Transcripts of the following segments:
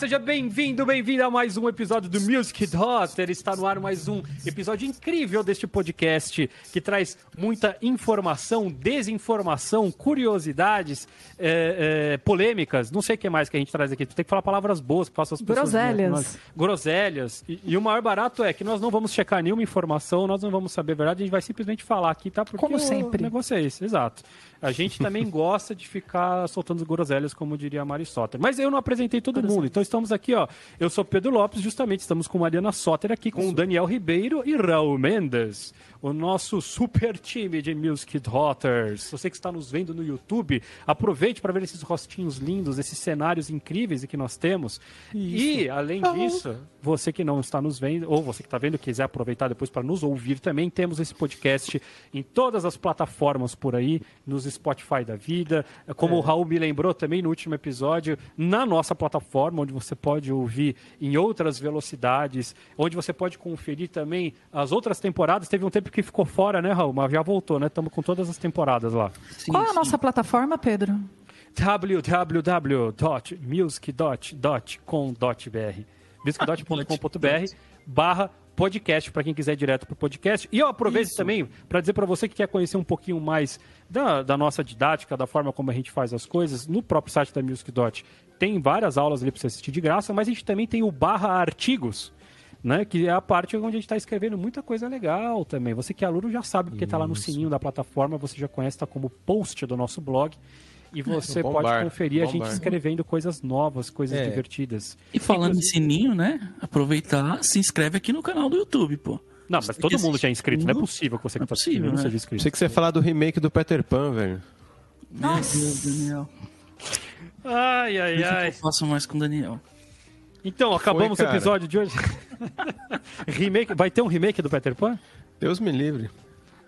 seja bem-vindo, bem-vindo a mais um episódio do Music Daughter. Está no ar mais um episódio incrível deste podcast que traz muita informação, desinformação, curiosidades, é, é, polêmicas. Não sei o que mais que a gente traz aqui. Tu tem que falar palavras boas que façam as pessoas. Groselhas. Groselhas. E, e, o maior barato é que nós não vamos checar nenhuma informação, nós não vamos saber a verdade, a gente vai simplesmente falar aqui, tá? Porque Como sempre. O negócio é esse, exato. A gente também gosta de ficar soltando groselhas, como diria a Mari Soter. Mas eu não apresentei todo mundo, então estamos aqui, ó. Eu sou Pedro Lopes, justamente estamos com Mariana Soter aqui, com o Daniel Ribeiro e Raul Mendes o nosso super time de Music Daughters. Você que está nos vendo no YouTube, aproveite para ver esses rostinhos lindos, esses cenários incríveis que nós temos. Isso. E, além disso, você que não está nos vendo, ou você que está vendo quiser aproveitar depois para nos ouvir também, temos esse podcast em todas as plataformas por aí, nos Spotify da vida. Como é. o Raul me lembrou também no último episódio, na nossa plataforma, onde você pode ouvir em outras velocidades, onde você pode conferir também as outras temporadas. Teve um tempo que ficou fora, né, Raul? Mas já voltou, né? Estamos com todas as temporadas lá. Sim, Qual é a sim. nossa plataforma, Pedro? www.music.com.br music.com.br barra podcast para quem quiser ir direto para o podcast. E eu aproveito Isso. também para dizer para você que quer conhecer um pouquinho mais da, da, nossa didática, da forma como a gente faz as coisas, no próprio site da Music Dot tem várias aulas ali para você assistir de graça, mas a gente também tem o barra artigos né? Que é a parte onde a gente está escrevendo muita coisa legal também. Você que é aluno já sabe, porque está lá no sininho da plataforma, você já conhece, está como post do nosso blog. E você pode conferir a gente escrevendo coisas novas, coisas é. divertidas. E falando em sininho, né? Aproveitar, se inscreve aqui no canal do YouTube, pô. Não, mas todo mundo já é inscrito, não é possível que você que é tá possível, né? seja inscrito. Sei que você ia falar do remake do Peter Pan, velho. Nossa, Daniel. Ai, ai, ai. Eu faço mais com o Daniel. Então, acabamos Foi, o episódio de hoje. remake, vai ter um remake do Peter Pan? Deus me livre.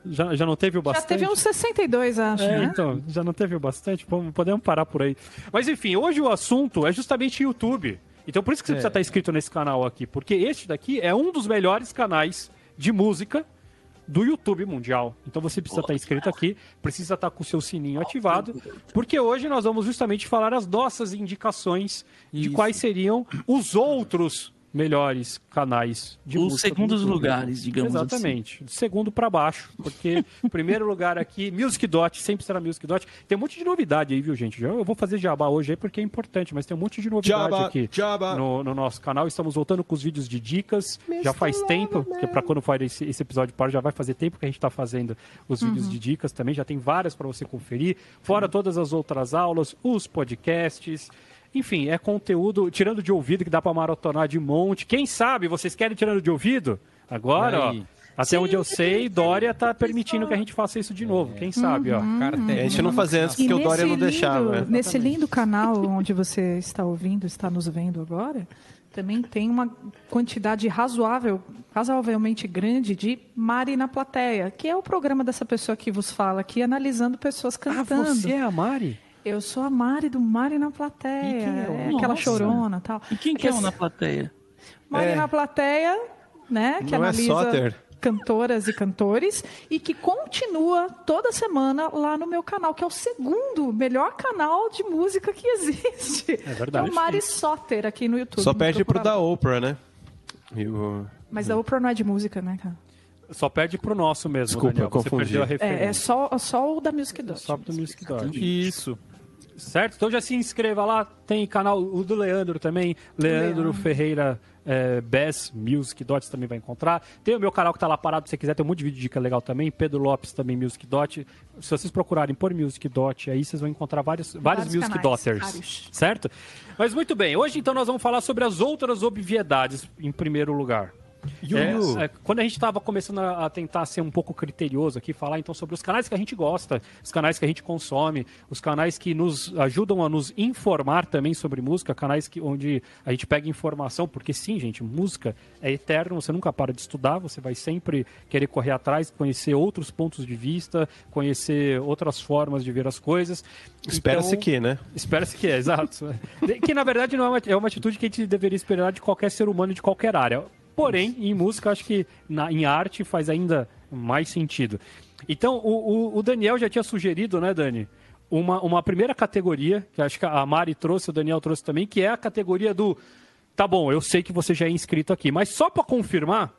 Já, já não teve o bastante? Já teve uns 62, acho, é, né? Então, já não teve o bastante? Podemos parar por aí. Mas enfim, hoje o assunto é justamente YouTube. Então por isso que você é. precisa estar inscrito nesse canal aqui. Porque este daqui é um dos melhores canais de música do YouTube mundial. Então você precisa estar inscrito aqui, precisa estar com o seu sininho ativado, porque hoje nós vamos justamente falar as nossas indicações de quais seriam os outros melhores canais de Os música. Os segundos lugares, digamos Exatamente. assim. Exatamente. Segundo para baixo, porque o primeiro lugar aqui, Music Dot, sempre será Music Dot. Tem um monte de novidade aí, viu, gente? Eu vou fazer jabá hoje aí porque é importante, mas tem um monte de novidade jabba, aqui jabba. No, no, nosso canal. Estamos voltando com os vídeos de dicas. já faz tempo, que para quando for esse, esse episódio para já vai fazer tempo que a gente está fazendo os uhum. vídeos de dicas também. Já tem várias para você conferir. Fora todas as outras aulas, os podcasts. Enfim, é conteúdo tirando de ouvido que dá para maratonar de monte. Quem sabe vocês querem tirando de ouvido? Agora, ó. Até Sim, onde eu sei, Dória tá permitindo que a gente faça isso de novo. Quem sabe, ó. Uhum. a gente não fazia antes porque o Dória não deixava. Lindo, nesse lindo canal onde você está ouvindo, está nos vendo agora, também tem uma quantidade razoável, razoavelmente grande de Mari na plateia, que é o programa dessa pessoa que vos fala aqui, analisando pessoas cantando. Ah, você é a Mari? Eu sou a Mari do Mari na plateia. É, é aquela chorona tal. E quem que é o na plateia? Mari é. na plateia, né? Que Não é analisa cantoras e cantores e que continua toda semana lá no meu canal, que é o segundo melhor canal de música que existe. É verdade. É o Mari Soter aqui no YouTube. Só perde pro da Oprah, né? O... Mas a Oprah não é de música, né, cara? Só perde pro nosso mesmo, Desculpa, Daniel. Você confundi. perdeu a referência. É, é só, só o da Music Dot. Só do Music Dot. Isso. Certo? Então já se inscreva lá. Tem canal, o do Leandro também. Leandro, Leandro. Ferreira é, Bess Music Dots também vai encontrar. Tem o meu canal que tá lá parado, se você quiser, tem um monte de vídeo de dica legal também. Pedro Lopes também, Music Dot. Se vocês procurarem por Music Dot, aí vocês vão encontrar vários, vários, vários Music Dotters. Certo? Mas muito bem, hoje então nós vamos falar sobre as outras obviedades em primeiro lugar. É, é, quando a gente estava começando a, a, tentar ser um pouco criterioso aqui, falar então sobre os canais que a gente gosta, os canais que a gente consome, os canais que nos ajudam a nos informar também sobre música, canais que, onde a gente pega informação, porque sim, gente, música é eterno, você nunca para de estudar, você vai sempre querer correr atrás, conhecer outros pontos de vista, conhecer outras formas de ver as coisas. Espera-se então, que, né? Espera-se que, é, exato. que na verdade não é uma, é uma atitude que a gente deveria esperar de qualquer ser humano de qualquer área Porém, em música, acho que na, em arte faz ainda mais sentido. Então, o, o, o Daniel já tinha sugerido, né, Dani? uma, uma primeira categoria, que acho que a Mari trouxe, o Daniel trouxe também, que é a categoria do. Tá bom, eu sei que você já é inscrito aqui, mas só para confirmar,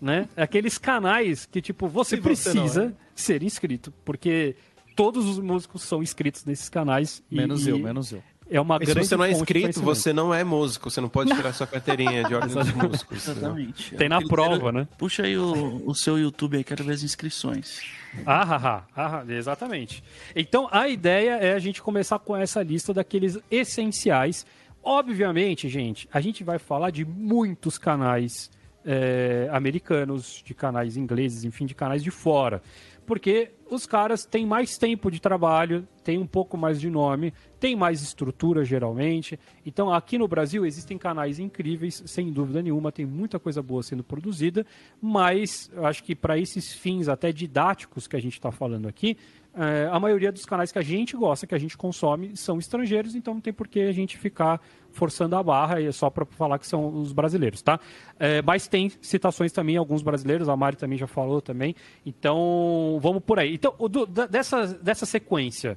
né? Aqueles canais que, tipo, você você precisa não é. ser inscrito, porque todos os músicos são inscritos nesses canais. Menos e eu, menos eu. É uma E se grande você não é inscrito, você não é músico. Você não pode tirar sua carteirinha de ordem dos músicos. Exatamente. Tem na quero- prova, né? Puxa aí o, o seu YouTube aí, quero ver as inscrições. Ah, ah, ah, ah, exatamente. Então, a ideia é a gente começar com essa lista daqueles essenciais. Obviamente, gente, a gente vai falar de muitos canais eh, americanos, de canais ingleses, enfim, de canais de fora. Porque os caras têm mais tempo de trabalho, têm um pouco mais de nome, têm mais estrutura, geralmente. Então, aqui no Brasil, existem canais incríveis, sem dúvida nenhuma, tem muita coisa boa sendo produzida, mas eu acho que para esses fins até didáticos que a gente está falando aqui, eh, a maioria dos canais que a gente gosta, que a gente consome, são estrangeiros, então não tem por que a gente ficar forçando a barra, e é só para falar que são os brasileiros, tá? Eh, mas tem citações também, alguns brasileiros, a Mari também já falou também, então vamos por aí. Então, do- da- dessa, dessa sequência,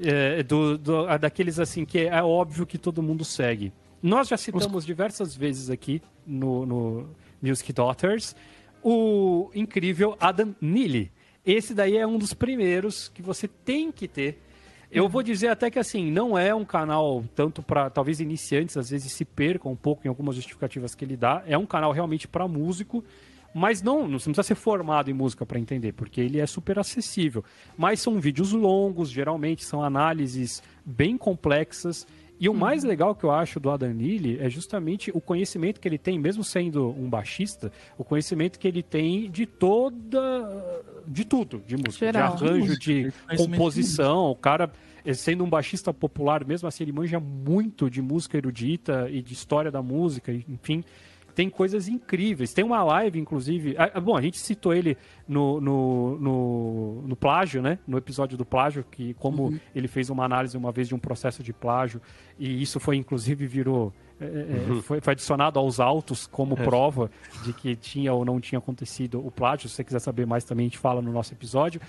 é, do, do- daqueles assim que é óbvio que todo mundo segue. Nós já citamos diversas vezes aqui no, no Music Daughters o incrível Adam Neely. Esse daí é um dos primeiros que você tem que ter. Eu vou dizer até que assim, não é um canal tanto para talvez iniciantes, às vezes se percam um pouco em algumas justificativas que ele dá. É um canal realmente para músico, mas não, não precisa ser formado em música para entender, porque ele é super acessível. Mas são vídeos longos, geralmente são análises bem complexas. E o mais legal que eu acho do Adam Neely é justamente o conhecimento que ele tem, mesmo sendo um baixista, o conhecimento que ele tem de toda. de tudo, de música, Geral. de arranjo, de composição. O cara, eh, sendo um baixista popular, mesmo assim, ele manja muito de música erudita e de história da música, enfim. Tem coisas incríveis. Tem uma live, inclusive. ah, ah, Bom, a gente citou ele no, no, no, no plágio, né? No episódio do plágio, que como ele fez uma análise uma vez de um processo de plágio, e isso foi, inclusive, virou. eh, eh, foi, foi adicionado aos autos como prova de que tinha ou não tinha acontecido o plágio. Se você quiser saber mais também, a gente fala no nosso episódio.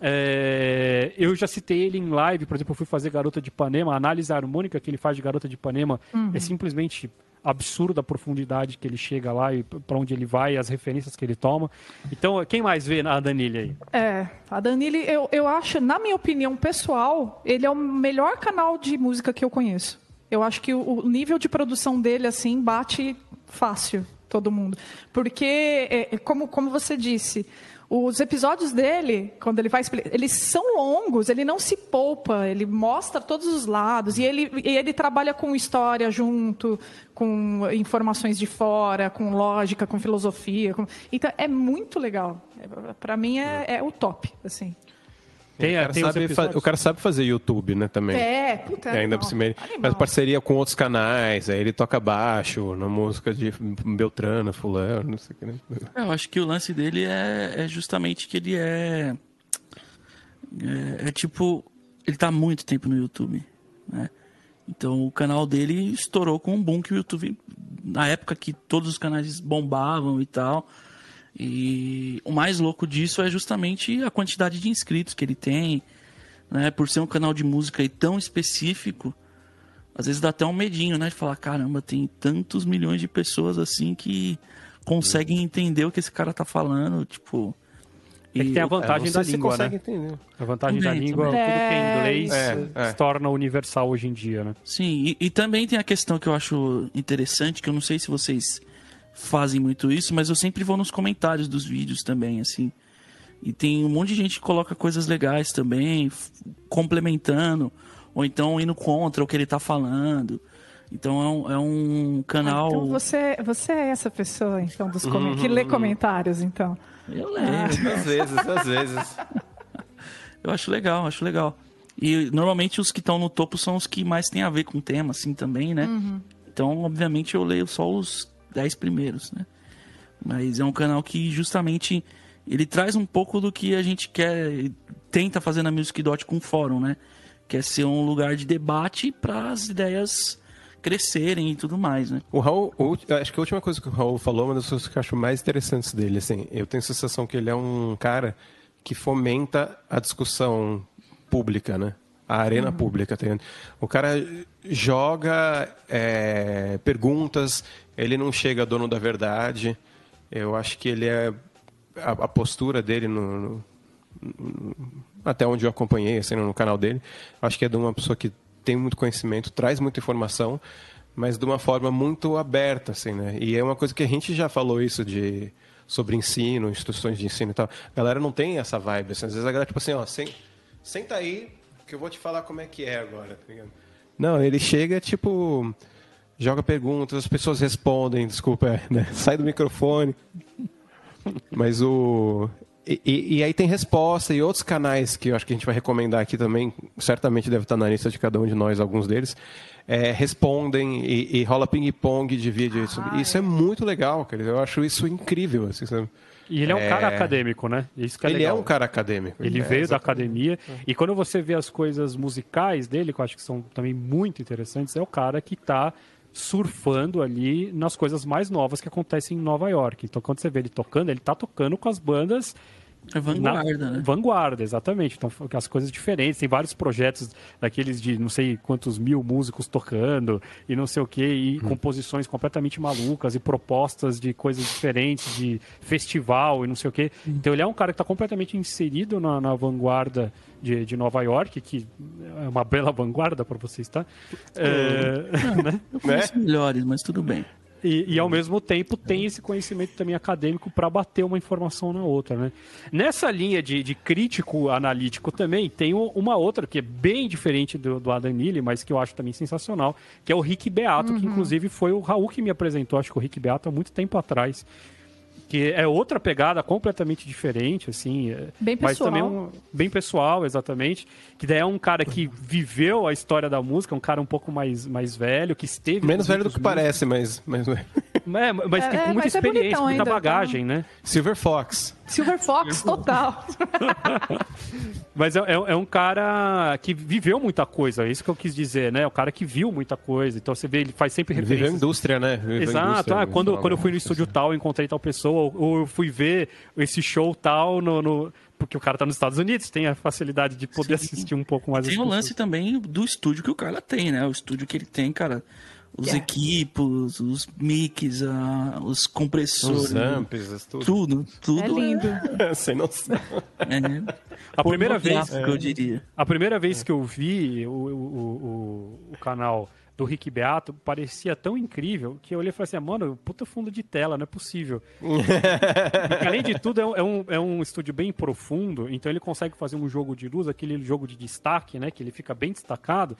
É, eu já citei ele em live, por exemplo, eu fui fazer Garota de Ipanema, a análise harmônica que ele faz de Garota de Ipanema é simplesmente absurda a profundidade que ele chega lá e para onde ele vai, as referências que ele toma. Então, quem mais vê a Danilha aí? É, a Danile, eu, eu acho, na minha opinião pessoal, ele é o melhor canal de música que eu conheço. Eu acho que o, o nível de produção dele, assim, bate fácil todo mundo. Porque, é, como, como você disse, os episódios dele, quando ele vai eles são longos, ele não se poupa, ele mostra todos os lados, e ele, e ele trabalha com história junto, com informações de fora, com lógica, com filosofia. com- Então, é muito legal. Para mim, é, é o top, assim. Tem, o, cara tem sabe fa- o cara sabe fazer YouTube, né, também. É, puta, E ainda animal. por cima ele Animal. faz parceria com outros canais, aí ele toca baixo na música de Beltrana, fulano, não sei o que, né? Eu acho que o lance dele é, é justamente que ele é, é. é tipo. Ele tá há muito tempo no YouTube. Né? Então o canal dele estourou com um boom que o YouTube. Na época que todos os canais bombavam e tal. E o mais louco disso é justamente a quantidade de inscritos que ele tem. Né? Por ser um canal de música aí tão específico. Às vezes dá até um medinho, né? De falar, caramba, tem tantos milhões de pessoas assim que conseguem entender o que esse cara tá falando, tipo. É que tem a vantagem não da língua, né? entender. A vantagem da Também, língua, também. tudo que é É, inglês é, é. se torna universal hoje em dia, né? Sim, e, e também tem a questão que eu acho interessante, que eu não sei se vocês fazem muito isso, mas eu sempre vou nos comentários dos vídeos também, assim. E tem um monte de gente que coloca coisas legais também, complementando, ou então indo contra o que ele tá falando. Então é um, é um canal. Então você, você é essa pessoa, então, dos que lê comentários, então. Eu leio. Às vezes, às vezes. Eu acho legal, acho legal. E normalmente os que estão no topo são os que mais têm a ver com o tema, assim, também, né? Então, obviamente, eu leio só os 10 primeiros, né? Mas é um canal que justamente ele traz um pouco do que a gente quer, tenta fazer na Music Dot com o fórum, né? Quer ser um lugar de debate para as ideias crescerem e tudo mais, né? O Raul, o- acho que a última coisa que o Raul falou é uma das coisas que eu acho mais interessantes dele. Assim, eu tenho a sensação que ele é um cara que fomenta a discussão pública, né? A arena pública. Tem... O cara joga é, perguntas, ele não chega dono da verdade. Eu acho que ele é. A, a postura dele no, no, no, até onde eu acompanhei, assim, no canal dele, acho que é de uma pessoa que tem muito conhecimento, traz muita informação, mas de uma forma muito aberta, assim, né? E é uma coisa que a gente já falou isso de sobre ensino, instituições de ensino e tal. A galera não tem essa vibe, assim. às vezes a galera tipo assim, ó, senta aí que eu vou te falar como é que é agora, tá ligado? Não, ele chega, tipo, joga perguntas, as pessoas respondem, desculpa, né? sai do microfone. Mas o. E, e, e, aí tem resposta e outros canais que eu acho que a gente vai recomendar aqui também, certamente deve estar na lista de cada um de nós, alguns deles, é, respondem e, e rola ping-pong de vídeo. Ah, isso é. é. muito legal, cara. Eu acho isso incrível. Assim, sabe? E ele é um é... cara acadêmico, né? Isso que é ele legal. é um cara acadêmico. Ele é, veio da academia. E quando você vê as coisas musicais dele, que eu acho que são também muito interessantes, é o cara que está surfando ali nas coisas mais novas que acontecem em Nova York. Então, quando você vê ele tocando, ele está tocando com as bandas é vanguarda, na, né? Vanguarda, exatamente. Então, as coisas diferentes. Tem vários projetos daqueles de não sei quantos mil músicos tocando e não sei o quê, e hum. composições completamente malucas e propostas de coisas diferentes, de festival e não sei o quê. Hum. Então, ele é um cara que está completamente inserido na, na vanguarda de, de, Nova York, que é uma bela vanguarda para vocês, tá? É, não, né? Eu conheço né? melhores, mas tudo bem. E, e, ao mesmo tempo tem esse conhecimento também acadêmico para bater uma informação na outra, né? Nessa linha de, de crítico analítico também tem uma outra que é bem diferente do, do Adam Neely, mas que eu acho também sensacional, que é o Rick Beato, uhum. que inclusive foi o Raul que me apresentou, acho que o Rick Beato há muito tempo atrás que é outra pegada completamente diferente, assim. É, bem pessoal. Mas também um, bem pessoal, exatamente. Que daí é um cara que viveu a história da música, um cara um pouco mais, mais velho, que esteve... Menos velho do que músicos. parece, mas... mas... É, mas é, com muita experiência, muita ainda, bagagem, tá? né? Silver Fox. Silver Fox, total. Mas é, é, é, um cara que viveu muita coisa, é isso que eu quis dizer, né? O cara que viu muita coisa. Então você vê, ele faz sempre referência. Viveu indústria, né? Viveu Exato. Indústria, ah, quando, quando eu fui no estúdio tal, eu encontrei tal pessoa, ou eu fui ver esse show tal no, no porque o cara tá nos Estados Unidos, tem a facilidade de poder Sim. assistir um pouco mais. Tem o lance também do estúdio que o cara tem, né? O estúdio que ele tem, cara os yeah. equipos, os mics, uh, os compressores. Os amps, tudo. Tudo, tudo. É lindo. Sem noção. É. A primeira vez, que eu diria. A primeira vez que eu vi o, o, o, o canal do Rick Beato parecia tão incrível que eu olhei e falei assim, ah, mano, puta fundo de tela, não é possível. além de tudo, é um, é um estúdio bem profundo, então ele consegue fazer um jogo de luz, aquele jogo de destaque, né, que ele fica bem destacado,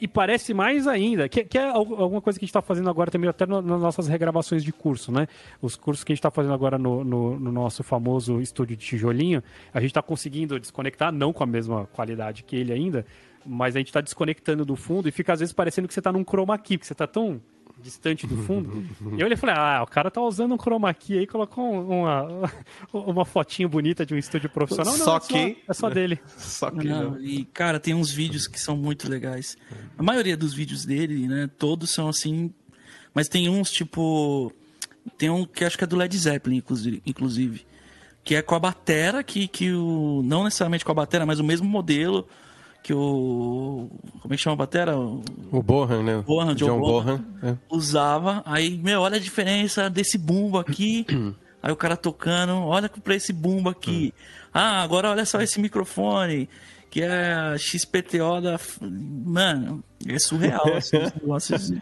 e parece mais ainda, que, que, é alguma coisa que a gente está fazendo agora também, até no, nas nossas regravações de curso, né? Os cursos que a gente está fazendo agora no, no, no, nosso famoso estúdio de tijolinho, a gente está conseguindo desconectar, não com a mesma qualidade que ele ainda, mas a gente está desconectando do fundo e fica às vezes parecendo que você está num chroma key, porque você está tão distante do fundo. e eu olhei e falei, ah, o cara tá usando um chroma key aí, colocou uma, uma fotinha bonita de um estúdio profissional. Não, só é que... Só, é só dele. Só que não, não. E, cara, tem uns vídeos que são muito legais. A maioria dos vídeos dele, né, todos são assim... Mas tem uns, tipo... Tem um que acho que é do Led Zeppelin, inclusive. Que é com a batera, que, que o... Não necessariamente com a batera, mas o mesmo modelo que o. Como é que chama a batera? O Bohan, né? Bohan, John, John Bohan, Bohan é. usava. Aí, meu, olha a diferença desse bumbo aqui. aí o cara tocando, olha pra esse bumbo aqui. Hum. Ah, agora olha só esse microfone, que é a XPTO da. Mano, é surreal, assim, negócios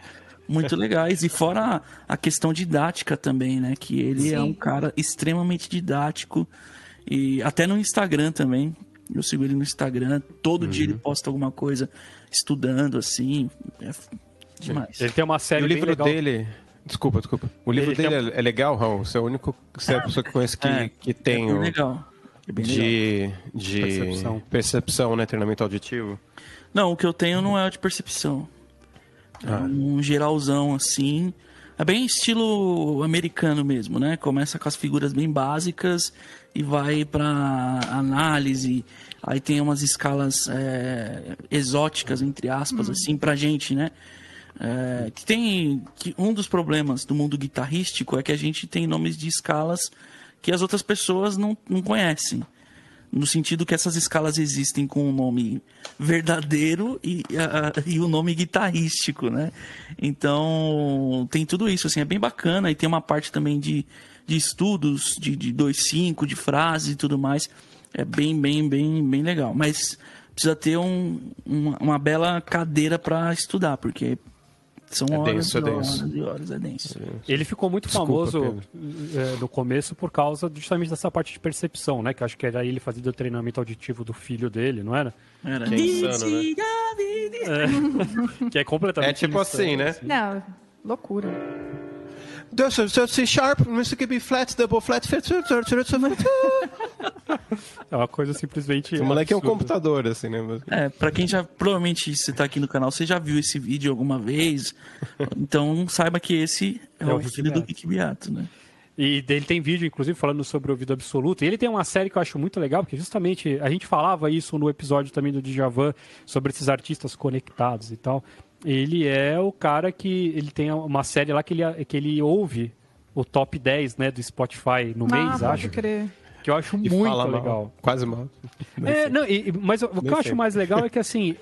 muito legais. E fora a questão didática também, né? Que ele Sim. é um cara extremamente didático. E até no Instagram também. Eu sigo ele no Instagram, todo uhum. dia ele uhum. posta alguma coisa estudando, assim. É demais. Ele tem uma série. E o livro dele. Desculpa, desculpa. O livro ele dele tem... é legal, Raul? Você é o único. Você é a pessoa que conhece que, é, que tem é o. Legal. É bem de, legal. de percepção. percepção, né? Treinamento auditivo. Não, o que eu tenho não é de percepção. É ah. um geralzão assim. É bem estilo americano mesmo, né? Começa com as figuras bem básicas e vai para análise. Aí tem umas escalas é, exóticas, entre aspas, hum. assim, pra gente, né? É, que tem que um dos problemas do mundo guitarrístico é que a gente tem nomes de escalas que as outras pessoas não, não conhecem. no sentido que essas escalas existem com o nome verdadeiro e, e o nome guitarrístico, né? Então, tem tudo isso, assim, é bem bacana. E tem uma parte também de, de estudos, de, de 2.5, de frases e tudo mais. É bem, bem, bem, bem legal. Mas precisa ter um, uma, uma bela cadeira para estudar, porque são É horas denso, e é denso. horas e horas, é denso. Ele ficou muito Desculpa, famoso é, no começo por causa justamente dessa parte de percepção, né? Que acho que era ele fazendo o treinamento auditivo do filho dele, não era? Era Que é insano, né? Que é completamente É tipo assim, né? Não, loucura. So, so C sharp, Mr. B flat, double flat, third, third. É uma coisa simplesmente. O moleque é um computador, assim, né? É, pra quem já. Provavelmente você tá aqui no canal, você já viu esse vídeo alguma vez. Então saiba que esse é, É o filho do. Rick Beato, né? E ele tem vídeo, inclusive, falando sobre o ouvido absoluto. E ele tem uma série que eu acho muito legal, porque justamente a gente falava isso no episódio também do Djavan, sobre esses artistas conectados e tal. Ele é o cara que. Ele tem uma série lá que ele, que ele ouve o top 10 né, do Spotify no ah, mês, pode acho. crer. Que eu acho E muito fala mal. legal. Quase mal. É, não, e- mas o, o que Nem eu acho mais legal é que, assim,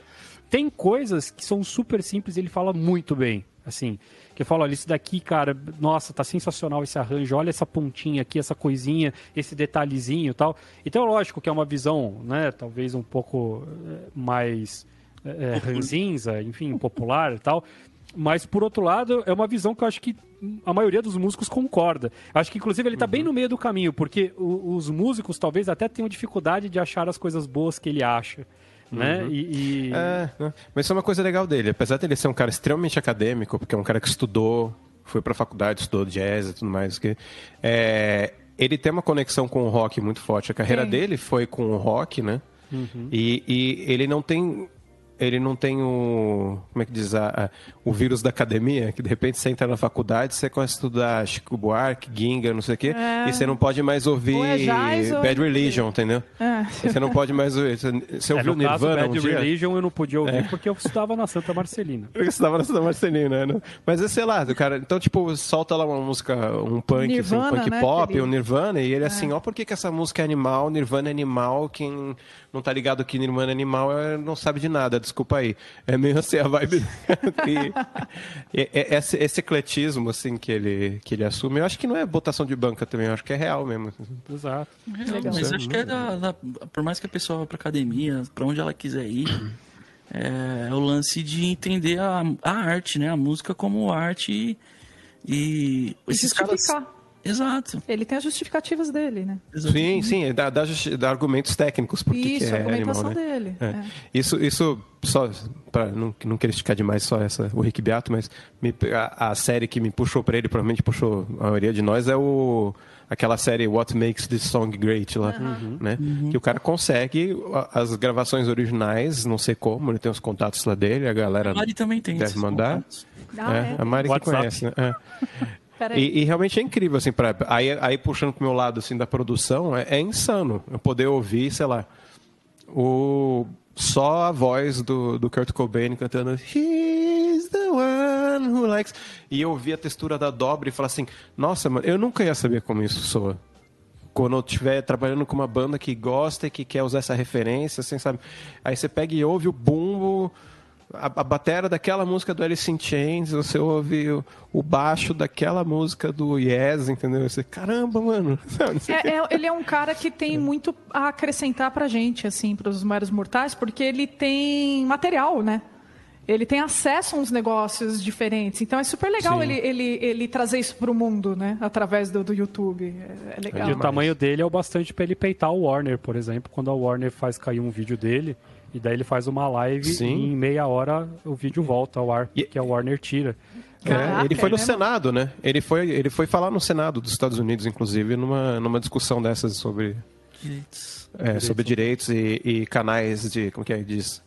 tem coisas que são super simples e ele fala muito bem. Assim, que eu falo, olha, isso daqui, cara, nossa, tá sensacional esse arranjo, olha essa pontinha aqui, essa coisinha, esse detalhezinho e tal. Então, lógico que é uma visão, né, talvez um pouco eh, mais é, ranzinza, enfim, popular e tal. Mas, por outro lado, é uma visão que eu acho que a maioria dos músicos concorda. Acho que, inclusive, ele está bem no meio do caminho, porque o- os músicos talvez até tenham dificuldade de achar as coisas boas que ele acha. Né? E, e- É, né? mas isso é uma coisa legal dele. Apesar dele ser um cara extremamente acadêmico, porque é um cara que estudou, foi pra faculdade, estudou jazz e tudo mais, que, é, ele tem uma conexão com o rock muito forte. A carreira dele foi com o rock, né? E, e ele não tem. Ele não tem o. Como é que diz? A, a- o vírus da academia, que de repente você entra na faculdade, você começa a estudar Chico Buarque, Ginga, não sei o quê, É. e você não pode mais ouvir Ou é jazz ou- Bad Religion, entendeu? É. Você não pode mais ouvir. Você, você é, ouviu caso, Nirvana Bad um dia? Religion eu não podia ouvir porque eu estudava na Santa Marcelina. Eu estudava na Santa Marcelina, né? Mas é, sei lá, o cara. Então, tipo, solta lá uma música, um punk, assim, Nirvana, um punk né, pop, aquele- um Nirvana, e ele assim, ó, por que, que essa música é animal, Nirvana é animal, quem não tá ligado que Nirvana é animal é, não sabe de nada, desculpa aí. É meio assim a vibe. e, e- e- esse, esse ecletismo, assim, que ele, que ele assume, eu acho que não é botação de banca também, eu acho que é real mesmo. Exato. Legal. Mas acho que é da, da- Por mais que a pessoa vá pra academia, pra onde ela quiser ir, é, é o lance de entender a, a arte, né? A música como arte e. e E esses caras. Exato. Ele tem as justificativas dele, né? exato. Sim, sim, dá, dá, dá argumentos técnicos por que que Isso, a é animal, argumentação né? dele. É. é. Isso, isso só para não, não querer esticar demais só essa, o Rick Beato, mas me- a, a série que me puxou para ele, provavelmente puxou a maioria de nós, é o aquela série What Makes This Song Great lá, né? Que o cara consegue as gravações originais, não sei como, ele tem os contatos lá dele, a galera A Mari também tem deve mandar. Ah, é, é? a Mari que WhatsApp. conhece, né? E, e realmente é incrível, assim, pra, aí, aí puxando pro meu lado, assim, da produção, é, é insano eu poder ouvir, sei lá, o, só a voz do, do Kurt Cobain cantando He's the one who likes... E eu ouvir a textura da dobra e falar assim, nossa, mano, eu nunca ia saber como isso soa. Quando eu estiver trabalhando com uma banda que gosta e que quer usar essa referência, assim, sabe? Aí você pega e ouve o bumbo, a, a batera daquela música do Alice in Chains, você ouve o, o baixo daquela música do Yes, entendeu? Você, caramba, mano. É, é- ele é um cara que tem muito a acrescentar pra gente, assim, pros meros mortais, porque ele tem material, né? Ele tem acesso a uns negócios diferentes. Então é super legal ele, ele, ele trazer isso pro mundo, né? Através do, do YouTube. É, é legal. E o tamanho dele é o bastante pra ele peitar o Warner, por exemplo, quando a Warner faz cair um vídeo dele, e daí ele faz uma live Sim. e em meia hora o vídeo volta ao ar, E- que a Warner tira. É, Caraca, ele foi no é? Senado, né? Ele foi, ele foi falar no Senado dos Estados Unidos, inclusive, numa, numa discussão dessas sobre, Direitos. é, sobre direitos e, e canais de. Como que é? Diz?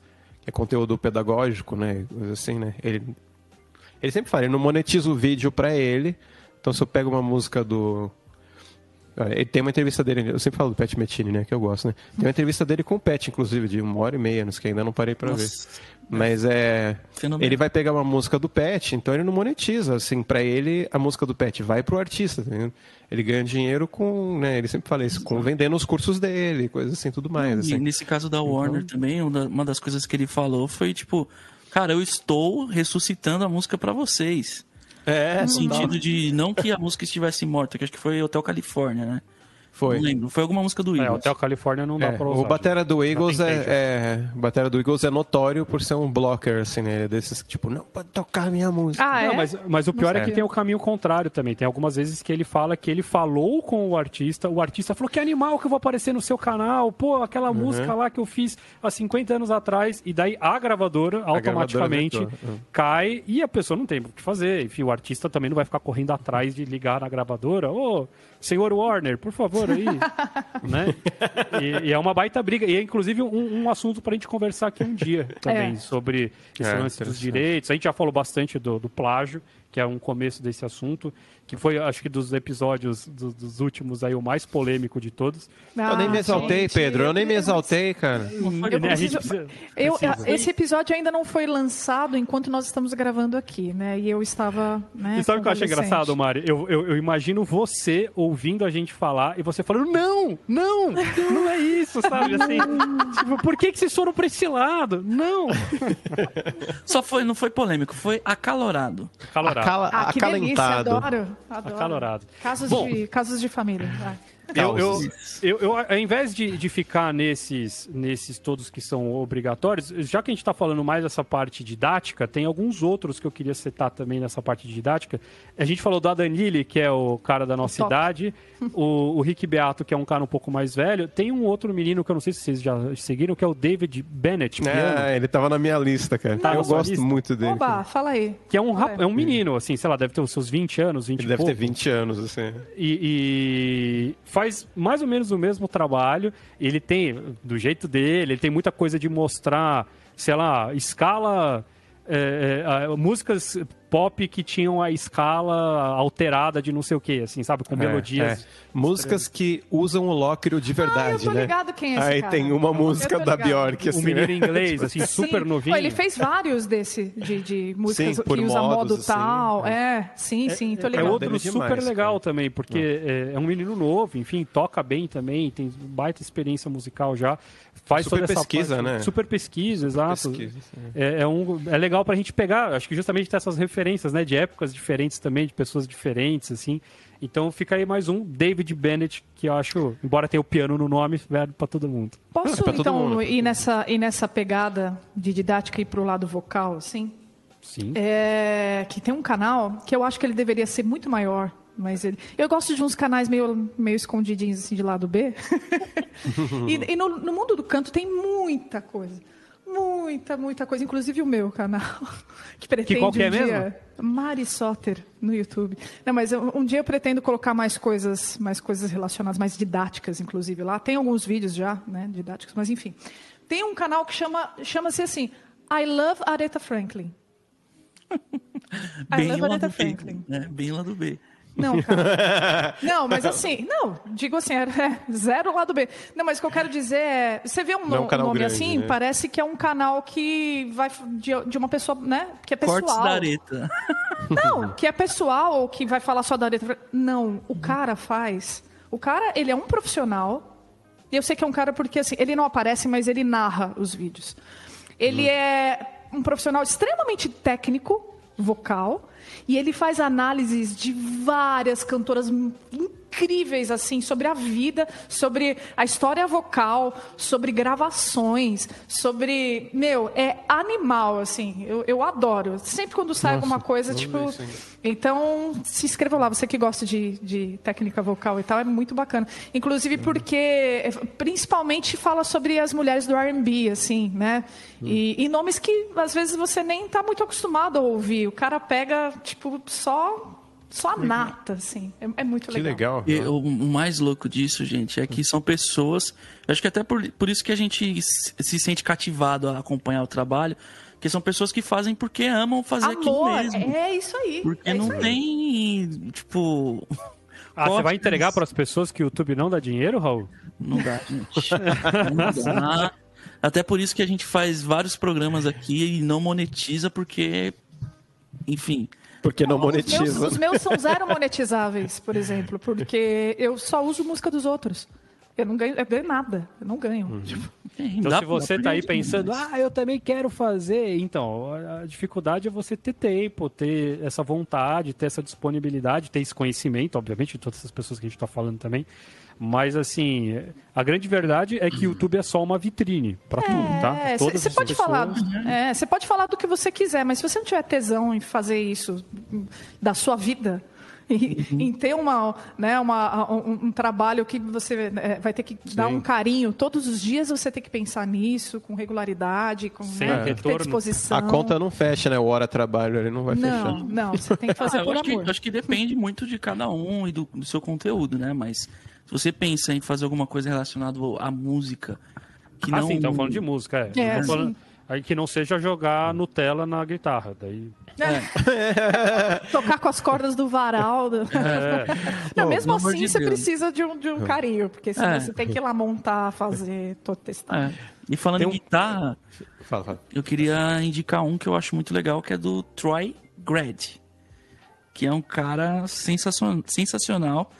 É conteúdo pedagógico, né? Assim, né? Ele, ele sempre fala, ele não monetiza o vídeo pra ele. Então se eu pego uma música do. Ele tem uma entrevista dele, eu sempre falo do Pat Metini, né? Que eu gosto, né? Tem uma entrevista dele com o Pat, inclusive, de uma hora e meia, que ainda não parei para ver. Mas é. Fenomenal. Ele vai pegar uma música do Pet, então ele não monetiza. Assim, para ele, a música do Pet vai pro artista, tá Ele ganha dinheiro com. Né, ele sempre fala isso, com vendendo os cursos dele, coisas assim, tudo mais. Assim. nesse caso da Warner então... também, uma das coisas que ele falou foi tipo, cara, eu estou ressuscitando a música para vocês. É, no sentido de não que a música estivesse morta, que acho que foi Hotel Califórnia, né? Foi. Não lembro. Foi alguma música do é, Eagles. É, Hotel Califórnia não dá é, pra usar. O batera do Eagles é, é, o batera do Eagles é notório por ser um blocker, assim, né? Desses que, tipo, não pode tocar minha música. Ah, não, é? mas, mas o pior é que tem o caminho contrário também. Tem algumas vezes que ele fala que ele falou com o artista, o artista falou que animal que eu vou aparecer no seu canal, pô, aquela uhum. música lá que eu fiz há 50 anos atrás, e daí a gravadora a automaticamente gravadora uhum. cai e a pessoa não tem o que fazer. Enfim, o artista também não vai ficar correndo atrás de ligar na gravadora, ô, oh, senhor Warner, por favor, aí. né? E, e, é uma baita briga. E é inclusive um, um assunto para a gente conversar aqui um dia também, é. sobre esse é, lance dos direitos. A gente já falou bastante do, do plágio, que é um começo desse assunto que foi, acho que dos episódios dos, dos últimos aí, o mais polêmico de todos. Ah, eu nem me exaltei, gente, Pedro, eu nem me exaltei, cara. Eu preciso, precisa, eu, precisa. Esse episódio ainda não foi lançado enquanto nós estamos gravando aqui, né? E eu estava. Né, e sabe o que eu achei engraçado, Mari? Eu, eu, eu, imagino você ouvindo a gente falar e você falando: não, não, não é isso, sabe? Assim, tipo, por que, que vocês foram pra esse lado? Não. Só foi, não foi polêmico, foi acalorado. Acalorado. Acala, ah, que acalentado. delícia, adoro. Adoro. Acalorado. Casos, Bom, de, casos de família. Vai. Eu, eu, eu, eu, ao invés de, de ficar nesses, nesses todos que são obrigatórios, já que a gente está falando mais dessa parte didática, tem alguns outros que eu queria citar também nessa parte didática. A gente falou do Adam Lilly, que é o cara da nossa idade, o, o Rick Beato, que é um cara um pouco mais velho. Tem um outro menino que eu não sei se vocês já seguiram, que é o David Bennett. É, ele estava na minha lista, cara. Tá eu gosto lista? muito dele. Oba, fala aí. Que é um, é um menino, assim, sei lá, deve ter os seus 20 anos, 20 Ele deve pouco. ter 20 anos, assim. e, e faz mais ou menos o mesmo trabalho. Ele tem, do jeito dele, ele tem muita coisa de mostrar, sei lá, escala. É, é, músicas pop que tinham a escala alterada de não sei o que, assim, sabe? Com é, melodias. É. Músicas que usam o Lóquio de verdade, ah, eu tô né? ligado quem é esse Aí cara. tem uma música da Bjork, assim. Um menino inglês, assim, super novinho. ele fez vários desse, de, de músicas sim, que usa modo assim, tal. É, sim, sim, tô é ligado. É outro super legal cara. também, porque é. é um menino novo, enfim, toca bem também, tem baita experiência musical já. Faz super toda essa pesquisa, parte, né? Super pesquisa, exato. Pesquisa, é, é, um, é legal pra gente pegar, acho que justamente ter essas referências, né? De épocas diferentes também, de pessoas diferentes, assim. Então fica aí mais um, David Bennett, que eu acho, embora tenha o piano no nome, velho para todo mundo. Posso é então mundo. ir nessa, ir nessa pegada de didática e pro lado vocal, assim? Sim. É, que tem um canal que eu acho que ele deveria ser muito maior. Mas ele... Eu gosto de uns canais meio, meio escondidinhos assim, de lado B. e, e no, no mundo do canto tem muita coisa. Muita, muita coisa, inclusive o meu canal, que pretende que qual que é um mesmo? dia... Mari Soter, no YouTube. Não, mas eu, um dia eu pretendo colocar mais coisas, mais coisas relacionadas, mais didáticas, inclusive, lá. Tem alguns vídeos já, né, didáticos, mas enfim. Tem um canal que chama, chama-se assim, I Love Aretha Franklin. I Love Aretha Franklin. Né? Bem lá do B. Não, cara. Não, mas assim, não, digo assim, é, é zero lado B. Não, mas o que eu quero dizer é, você vê um, no, é um nome grande, assim, né? parece que é um canal que vai de, de, uma pessoa, né, que é pessoal. Cortes da areta. Não, que é pessoal ou que vai falar só da areta. Não, o cara faz. O cara, ele é um profissional. E eu sei que é um cara porque assim, ele não aparece, mas ele narra os vídeos. Ele hum. é um profissional extremamente técnico, vocal e ele faz análises de várias cantoras incríveis assim sobre a vida, sobre a história vocal, sobre gravações, sobre meu é animal assim. Eu, eu adoro. Sempre quando sai Nossa, alguma coisa tipo, então se inscreva lá. Você que gosta de, de técnica vocal e tal é muito bacana. Inclusive porque principalmente fala sobre as mulheres do R&B assim, né? E, e nomes que às vezes você nem está muito acostumado a ouvir. O cara pega tipo só só a nata, assim. É, é muito legal. Que legal. E o mais louco disso, gente, é que são pessoas. Acho que até por, por isso que a gente se sente cativado a acompanhar o trabalho. Que são pessoas que fazem porque amam fazer Amor, aquilo mesmo. É isso aí. Porque é não aí. tem, tipo, Ah, você vai entregar para as pessoas que o YouTube não dá dinheiro, Raul? Não dá, gente. Não dá. Até por isso que a gente faz vários programas aqui e não monetiza, porque. Enfim. Porque não Os meus, monetiza. os meus são zero monetizáveis, por exemplo, porque eu só uso música dos outros. Eu não ganho, eu ganho nada, eu não ganho. Tipo, Então, dá- se você tá aí pensando, ah, eu também quero fazer, então, a- dificuldade é você ter tempo, ter essa vontade, ter essa disponibilidade, ter esse conhecimento, obviamente, de todas essas pessoas que a gente tá falando também. Mas, assim, a grande verdade é que o YouTube é só uma vitrine pra tudo, tá? É, você pode pessoas- falar, é, você pode falar do que você quiser, mas se você não tiver tesão em fazer isso da sua vida, e- em ter uma, né, uma, um, um trabalho que você é, vai ter que dar Sim. um carinho todos os dias, você tem que pensar nisso com regularidade, com Sem né, ter retorno. disposição. A conta não fecha, né? O hora trabalho ele não vai não, fechar. não, você tem que fazer Ah, eu por acho, que, amor. acho que depende muito de cada um e do, do seu conteúdo, né? Mas se você pensa em fazer alguma coisa relacionada à música, que Ah, não. sim, estamos falando de música, é. É, falando- Aí que não seja jogar Nutella na guitarra, daí... Tocar com as cordas do varal. do- Não, Pô, mesmo assim, de você Deus. precisa de um, de um carinho, porque senão É. você tem que ir lá montar, fazer, todo testar. É. E falando Tem em um- guitarra, Fala, fala. eu queria indicar um que eu acho muito legal, que é do Troy Grad, que é um cara sensacion- sensacional.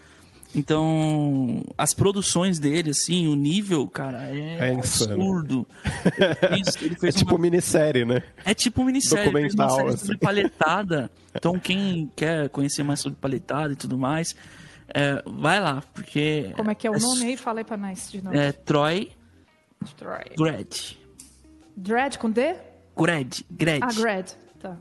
Então, as produções dele, assim, o nível, cara, é, É absurdo. Ele fez, ele É tipo uma- minissérie, né? É tipo minissérie, ele documental, série assim. sobre palhetada. Então, quem quer conhecer mais sobre palhetada e tudo mais, é, vai lá, porque... Como é que é o nome aí? Falei pra nós de novo. É Troy Troy. Grad. Dread com D? Grad. Grad. Ah, Grad. Tá.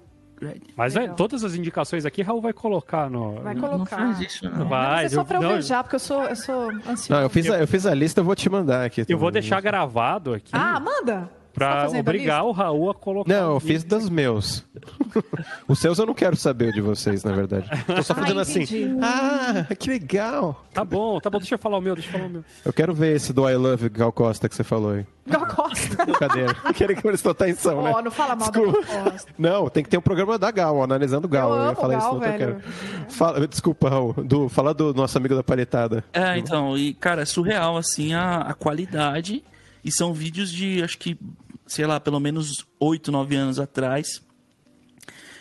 Mas é, Legal. todas as indicações aqui, Raul vai colocar no... Vai Não colocar. faz isso, não. Vai, Mas é só pra eu não, beijar, porque eu sou, eu sou ansiosa. Não, eu fiz, a, eu fiz a lista, eu vou te mandar aqui. Eu vou deixar gravado aqui Ah, manda! Tá pra fazendo a obrigar o Raul a colocar. Não, eu fiz dos meus. Os seus eu não quero saber de vocês, na verdade. Tô só Ah, fazendo assim. entendi. Ah, que legal. Tá bom, tá bom, deixa eu falar o meu, deixa eu falar o meu. Eu quero ver esse do I Love Gal Costa que você falou aí. Gal Costa. Brincadeira. Queria que prestou atenção, né? Ó, não fala mal da Desculpa. Gal Costa. Não, tem que ter um programa da Gal, analisando o Gal. Eu ia amo falar Gal, isso, não velho. quero. Fala, desculpa, Raul. Do, fala do nosso amigo da palhetada. É, então, e cara, é surreal assim a, a qualidade. E são vídeos de, acho que, sei lá, pelo menos 8, 9 anos atrás.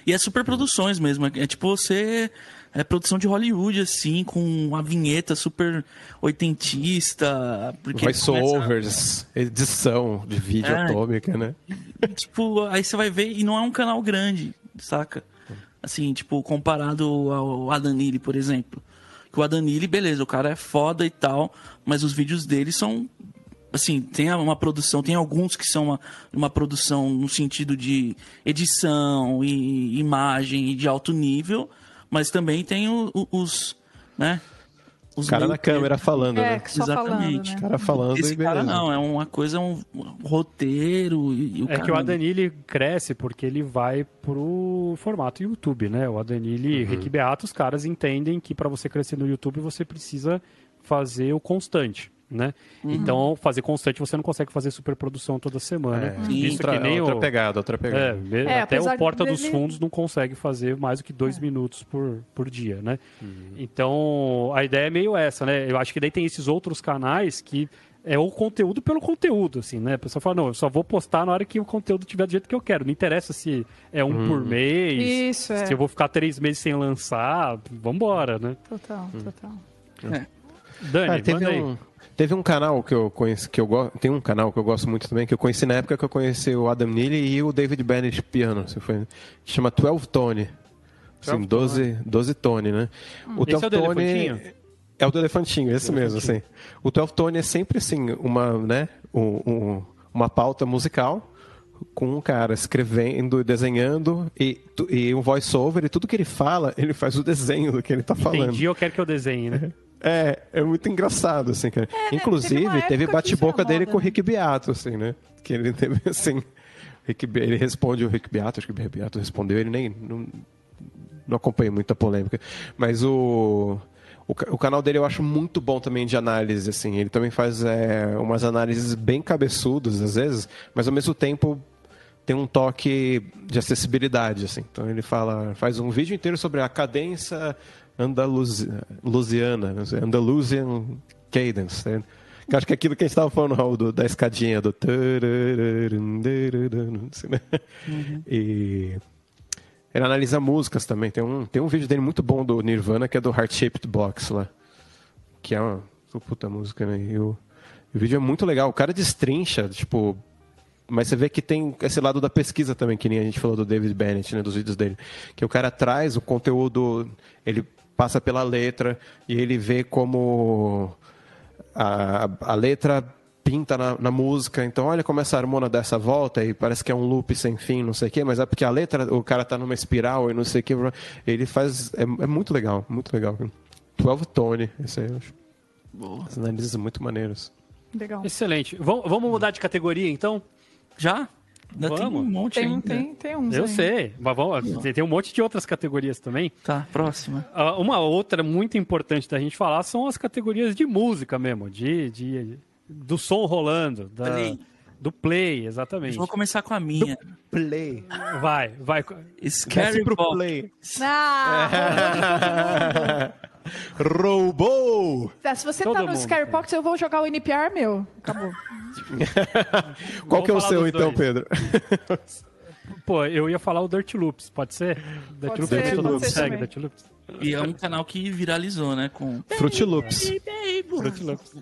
E é super produções mesmo. É, é tipo você. É produção de Hollywood, assim, com uma vinheta super oitentista. Porque Voice começa- overs, edição de vídeo É. atômica, né? tipo, aí você vai ver e não é um canal grande, saca? Assim, tipo, comparado ao Adanili, por exemplo. Que o Adanili, beleza, o cara é foda e tal, mas os vídeos dele são. Assim, tem uma produção, tem alguns que são uma, uma produção no sentido de edição e imagem e de alto nível, mas também tem o- o- os. né? Os cara na câmera falando, É, né? que só Exatamente. falando, né? cara falando Esse e beleza. cara não, é uma coisa, um, um roteiro e, e o É cara... que o Adanili cresce porque ele vai pro formato YouTube, né? O Adanili, Rick Beato, os caras entendem que para você crescer no YouTube você precisa fazer o constante, né? Então, fazer constante você não consegue fazer superprodução toda semana. É, Isso outra, que nem outra o... pegada, outra É, pegada. me- É, até o Porta dos dele- Fundos não consegue fazer mais do que dois minutos por, por dia, né? Uhum. Então, a ideia é meio essa, né? Eu acho que daí tem esses outros canais que é o conteúdo pelo conteúdo, assim, né? A pessoa fala, não, eu só vou postar na hora que o conteúdo tiver do jeito que eu quero. Não interessa se é um Uhum. por mês, Isso, é. se eu vou ficar três meses sem lançar, vambora, né? Total, total. É. Dani, Cara, teve manda um, teve um canal que eu conheci, que eu gosto, tem um canal que eu gosto muito também, que eu conheci na época que eu conheci o Adam Neely e o David Bennett piano, se foi, chama 12 Tone. Assim, 12, 12 Tone, né? O Esse é o do Tone elefantinho? É o do elefantinho, esse mesmo, assim. O 12 Tone é sempre assim, uma, né, um- um- uma pauta musical com um cara escrevendo, desenhando e, e um voice-over e tudo que ele fala, ele faz o desenho do que ele tá falando. Entendi, eu quero que eu desenhe, né? É, é muito engraçado, assim, cara. Inclusive, teve uma época teve que bate-boca dele moda, com o né? Rick Beato, assim, né? Que ele teve, assim... Rick ele responde o Rick Beato, acho que o Rick Beato respondeu, ele nem... Não, não acompanhei muita polêmica. Mas o... O, o canal dele eu acho muito bom também de análise, assim. Ele também faz é, umas análises bem cabeçudas, às vezes, mas ao mesmo tempo tem um toque de acessibilidade, assim. Então ele fala, faz um vídeo inteiro sobre a cadência Andaluz... Louisiana, Andalusian Cadence. Né? Que acho que é aquilo que a gente estava falando, Raul, do, da escadinha do. Assim, né? Uhum. E ele analisa músicas também. Tem um, tem um vídeo dele muito bom do Nirvana, que é do Heart Shaped Box lá. Que é uma puta música, né? E o, o vídeo é muito legal. O cara destrincha, tipo. Mas você vê que tem esse lado da pesquisa também, que nem a gente falou do David Bennett, né, dos vídeos dele. Que o cara traz o conteúdo, ele passa pela letra e ele vê como a, a letra pinta na, na, música. Então, olha como essa harmona dessa volta e parece que é um loop sem fim, não sei o quê, mas é porque a letra, o cara tá numa espiral e não sei o quê. Ele faz. É, é muito legal, muito legal. 12 Tone, esse aí eu acho. Boa. As análises muito maneiras. Legal. Excelente. Vamos, vamos mudar de categoria então? Já? Vamos. tem um monte tem, ainda. Tem, tem uns Eu aí. sei. Mas vamos, tem um monte de outras categorias também. Tá, próxima. Uh, uma outra muito importante da gente falar são as categorias de música mesmo, de, de do som rolando, da, play. do play, exatamente. Eu vou começar com a minha. Do play. Vai, vai. Scary pro play. Ah! Roubou! Tá, se você Todo tá no Scary Pox, eu vou jogar o NPR, meu. Acabou. Qual que é o seu, então, Pedro? Pô, eu ia falar o Dirt Loops, pode ser? Dirt Loops, ser. Segue, Dirt Loops. E é um canal que viralizou, né? Com Fruit Loops. Fruit Loops.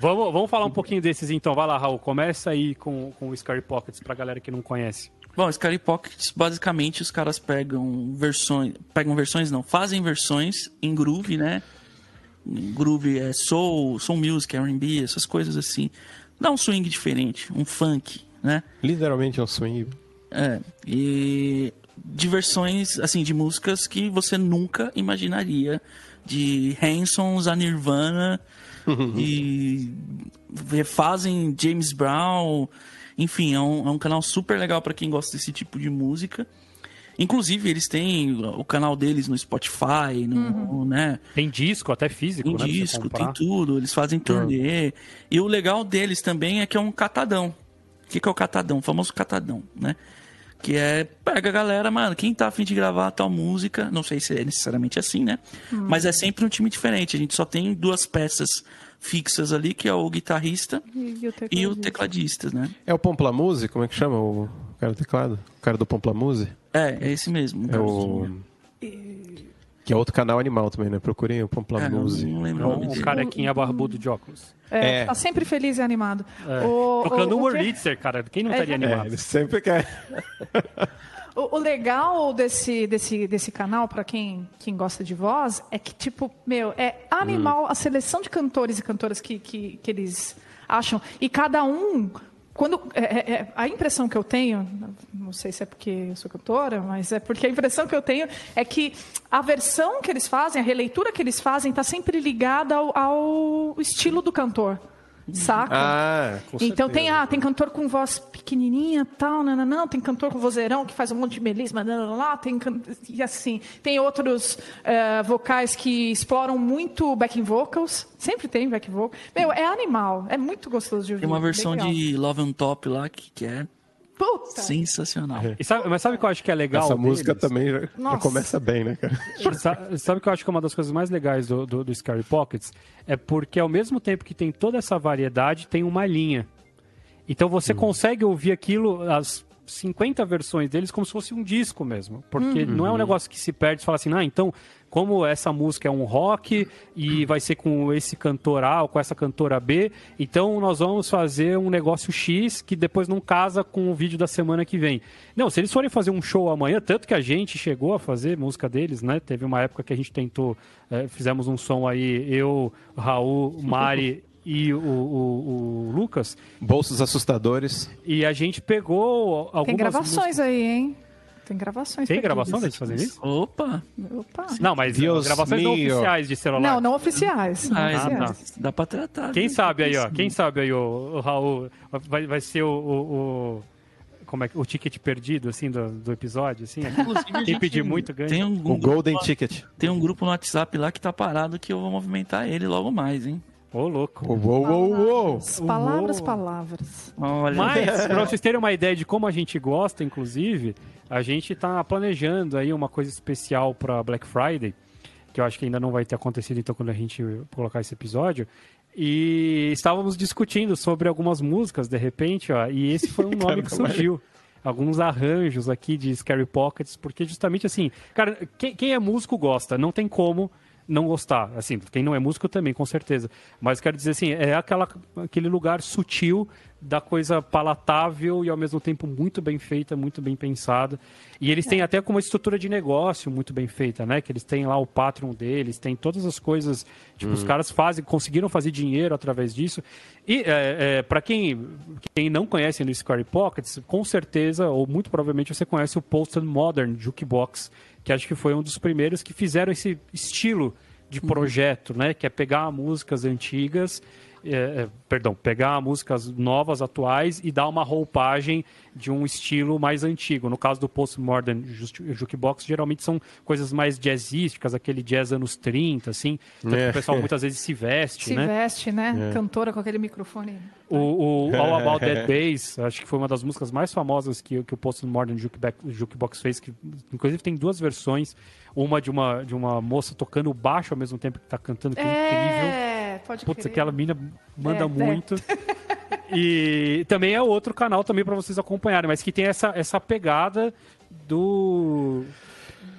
Vamos, vamos falar um pouquinho desses então. Vai lá, Raul. Começa aí com, com o Scary Pockets pra galera que não conhece. Bom, Scary Pockets, basicamente, os caras pegam versões. Pegam versões, não, fazem versões em groove, né? Groove é soul, soul music, RB, essas coisas assim. Dá um swing diferente, um funk, né? Literalmente é um swing. É. E de versões, assim, de músicas que você nunca imaginaria. De Hansons a Nirvana. e refazem James Brown enfim, é um, é um canal super legal para quem gosta desse tipo de música. Inclusive, eles têm o canal deles no Spotify, no, uhum. né? Tem disco, até físico, tem né? disco, tem tudo. Eles fazem turnê. Uhum. E o legal deles também é que é um catadão. O que, que é o catadão? O famoso catadão, né? Que é, pega a galera, mano, quem tá afim de gravar tal música, não sei se é necessariamente assim, né? Uhum. Mas é sempre um time diferente. A gente só tem duas peças fixas ali, que é o guitarrista e, o, tecladista. e o tecladista, né? É o Pomplamuse? Como é que chama o cara do teclado? O cara do Pomplamuse? É, é esse mesmo. É o... Que é outro canal animal também, né? Procurem o Pomplamuse. É, não, não lembro o, o carequinha barbudo de óculos. É, é, tá sempre feliz e animado. É. O, Procurando o, o Wurlitzer, cara. Quem não é, estaria animado? É, ele sempre quer. O, o, legal desse, desse, desse canal, para quem, quem gosta de voz, é que, tipo, meu, é animal hum. a seleção de cantores e cantoras que, que, que eles acham. E cada um quando é, é, é, a impressão que eu tenho, não sei se é porque eu sou cantora, mas é porque a impressão que eu tenho é que a versão que eles fazem, a releitura que eles fazem, está sempre ligada ao, ao, estilo do cantor. Saca? Ah, com então tem, ah, tem cantor com voz pequenininha, tal, não, não, não, tem cantor com vozeirão que faz um monte de melisma, não, lá, tem e assim, tem outros uh, vocais que exploram muito backing vocals, sempre tem backing vocal. Meu, é animal, é muito gostoso de ouvir. Tem uma versão de Love on Top lá que, que é Puta. Sensacional. Sabe, mas sabe o que eu acho que é legal? Essa deles? música também já, já, começa bem, né, cara? Sabe, sabe o que eu acho que é uma das coisas mais legais do, do, do Scary Pockets? É porque ao mesmo tempo que tem toda essa variedade, tem uma linha. Então você hum. consegue ouvir aquilo, as 50 versões deles, como se fosse um disco mesmo. Porque uhum. não é um negócio que se perde e fala assim, ah, então como essa música é um rock e vai ser com esse cantor A ou com essa cantora B, então nós vamos fazer um negócio X que depois não casa com o vídeo da semana que vem. Não, se eles forem fazer um show amanhã, tanto que a gente chegou a fazer música deles, né? Teve uma época que a gente tentou, é, fizemos um som aí, eu, Raul, Mari e o, o, o, Lucas. Bolsos assustadores. E a gente pegou algumas Tem gravações músicas... aí, hein? Tem gravações. Tem gravação deles fazendo isso? Opa! Opa! Não, mas Deus gravações não oficiais de celular. Não, não oficiais. Não ah, oficiais. Dá pra tratar. Quem sabe aí, ó. Quem sabe aí, o, o Raul, vai, vai ser o, o, como é o ticket perdido assim do, do episódio assim Inclusive, quem pedir muito ganha tem um, um o golden ticket tem um grupo no WhatsApp lá que tá parado que eu vou movimentar ele logo mais hein Ô, oh, louco. Uou, uou, uou. Palavras, palavras. Olha. Mas, para vocês terem uma ideia de como a gente gosta, inclusive, a gente está planejando aí uma coisa especial para Black Friday. que eu acho que ainda não vai ter acontecido então quando a gente colocar esse episódio. E estávamos discutindo sobre algumas músicas de repente, ó, e esse foi um nome que surgiu. Alguns arranjos aqui de Scary Pockets, porque justamente assim, cara, quem, quem é músico gosta, não tem como não gostar. Assim, quem não é músico também, com certeza. Mas quero dizer assim, é aquela, aquele lugar sutil da coisa palatável e ao mesmo tempo muito bem feita, muito bem pensada. E eles têm é. até com uma estrutura de negócio muito bem feita, né? Que eles têm lá o Patreon deles, tem todas as coisas. Tipo, os uhum. caras fazem, conseguiram fazer dinheiro através disso. E é, é, para quem, quem não conhece no Square Pockets, com certeza, ou muito provavelmente você conhece o Post Modern Jukebox, que acho que foi um dos primeiros que fizeram esse estilo de uhum. projeto, né? Que é pegar músicas antigas é, é, perdão, pegar músicas novas, atuais e dar uma roupagem de um estilo mais antigo. No caso do Postmodern Jukebox, geralmente são coisas mais jazzísticas, aquele jazz anos 30, assim. É. o pessoal muitas vezes se veste, se né? Se veste, né? É. Cantora com aquele microfone. O, o All About That Bass, acho que foi uma das músicas mais famosas que, que o Postmodern Jukebox fez, que inclusive tem duas versões. Uma de uma, de uma moça tocando baixo ao mesmo tempo que está cantando, que é, incrível. É, pode Putz, aquela mina manda é, é. muito. É. E também é outro canal também para vocês acompanharem, mas que tem essa, essa pegada do,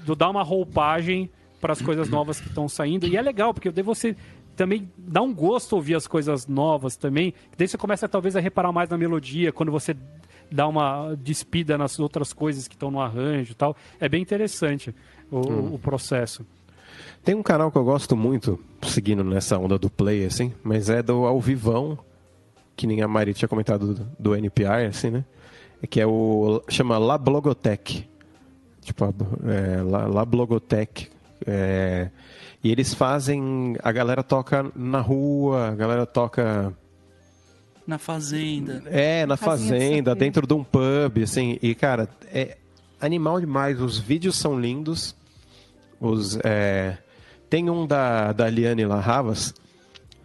do dar uma roupagem para as coisas novas que estão saindo. E é legal, porque daí você também dá um gosto ouvir as coisas novas também. Daí você começa talvez a reparar mais na melodia, quando você dá uma despida nas outras coisas que estão no arranjo e tal. É bem interessante o, hum. o processo. Tem um canal que eu gosto muito, seguindo nessa onda do play, assim, mas é do Ao Vivão, que nem a Mari tinha comentado do, do NPR, assim, né? Que é o. chama La Blogotech. Tipo, é, La, La Blogotech. É, e eles fazem. A galera toca na rua, a galera toca. Na fazenda. É, na fazenda, dentro de um pub, assim. E, cara, é animal demais. Os vídeos são lindos. Os, é, tem um da, da Liane Larravas,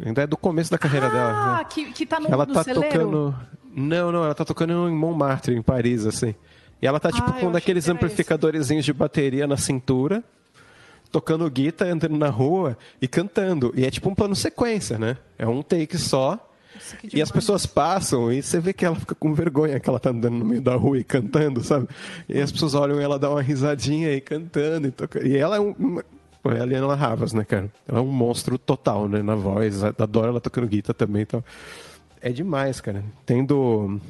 ainda é do começo da carreira ah, dela. Né? que, que tá no, ela no tá celeiro. tocando. Não, não, ela tá tocando em Montmartre, em Paris, assim. E ela tá tipo ah, com um daqueles amplificadores de bateria na cintura, tocando guitarra, andando na rua e cantando. E é tipo um plano sequência, né? É um take só. E as pessoas passam e você vê que ela fica com vergonha que ela tá andando no meio da rua e cantando, sabe? E as pessoas olham e ela dá uma risadinha e cantando. E, toca... e ela é um, é a Liana Ravas, né, cara? Ela é um monstro total, né? Na voz. Adoro ela tocando guitarra também. Então... É demais, cara. Tendo.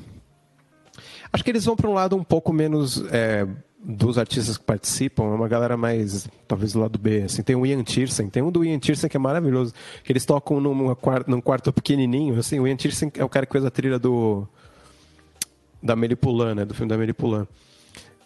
Acho que eles vão para um lado um pouco menos é, dos artistas que participam, é uma galera mais, talvez do lado B. Assim, tem o Ian Tiersen, tem um do Ian Tiersen que é maravilhoso, que eles tocam num quarto, num quarto pequenininho. Assim, o Ian Tiersen é o cara que fez a trilha do da Melipulã, né? Do filme da Melipulã.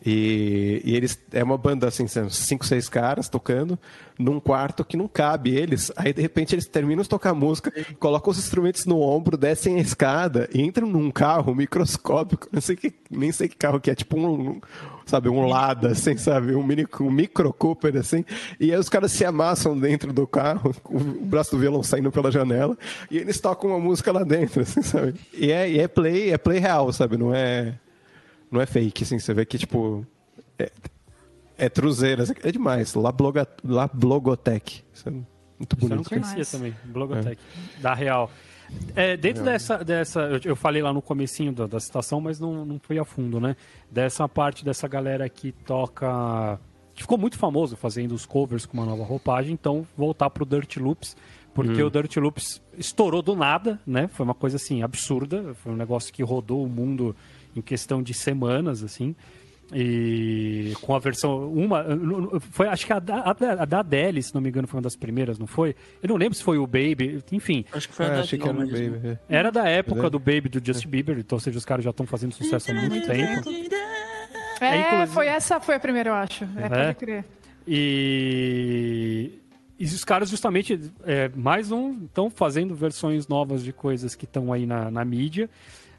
E, e, eles é uma banda assim, cinco, seis caras tocando num quarto que não cabe eles. Aí de repente eles terminam de tocar música, colocam os instrumentos no ombro, descem a escada, entram num carro microscópico, não sei que, nem sei que carro que é, tipo um, sabe, um Lada, assim, sabe, um mini um micro Cooper assim. E aí os caras se amassam dentro do carro, o braço do violão saindo pela janela, e eles tocam uma música lá dentro, assim, sabe? E é, e é play, é play real, sabe? Não é não é fake, assim, você vê que, tipo, é, é truzeira, assim, é demais. La, bloga, La Blogotech. Isso é muito bonito. Isso eu não conhecia também, Blogotech, é. da Real. É, dentro dessa, dessa eu, falei lá no comecinho da, da citação, mas não, não fui a fundo, né? Dessa parte dessa galera que toca... Que ficou muito famoso fazendo os covers com uma nova roupagem, então voltar pro Dirt Loops, porque hum. o Dirt Loops estourou do nada, né? Foi uma coisa assim absurda, foi um negócio que rodou o mundo em questão de semanas, assim. E com a versão. Uma. Foi, acho que a, a, a da Adele, se não me engano, foi uma das primeiras, não foi? Eu não lembro se foi o Baby, enfim. Acho que foi a é, achei que era o Baby. É. Era da época do Baby do Justin Bieber, então, ou seja, os caras já estão fazendo sucesso há muito tempo. É, é foi essa foi a primeira, eu acho. É, é. pode crer. E. E os caras justamente, é, mais um, estão fazendo versões novas de coisas que estão aí na, na mídia.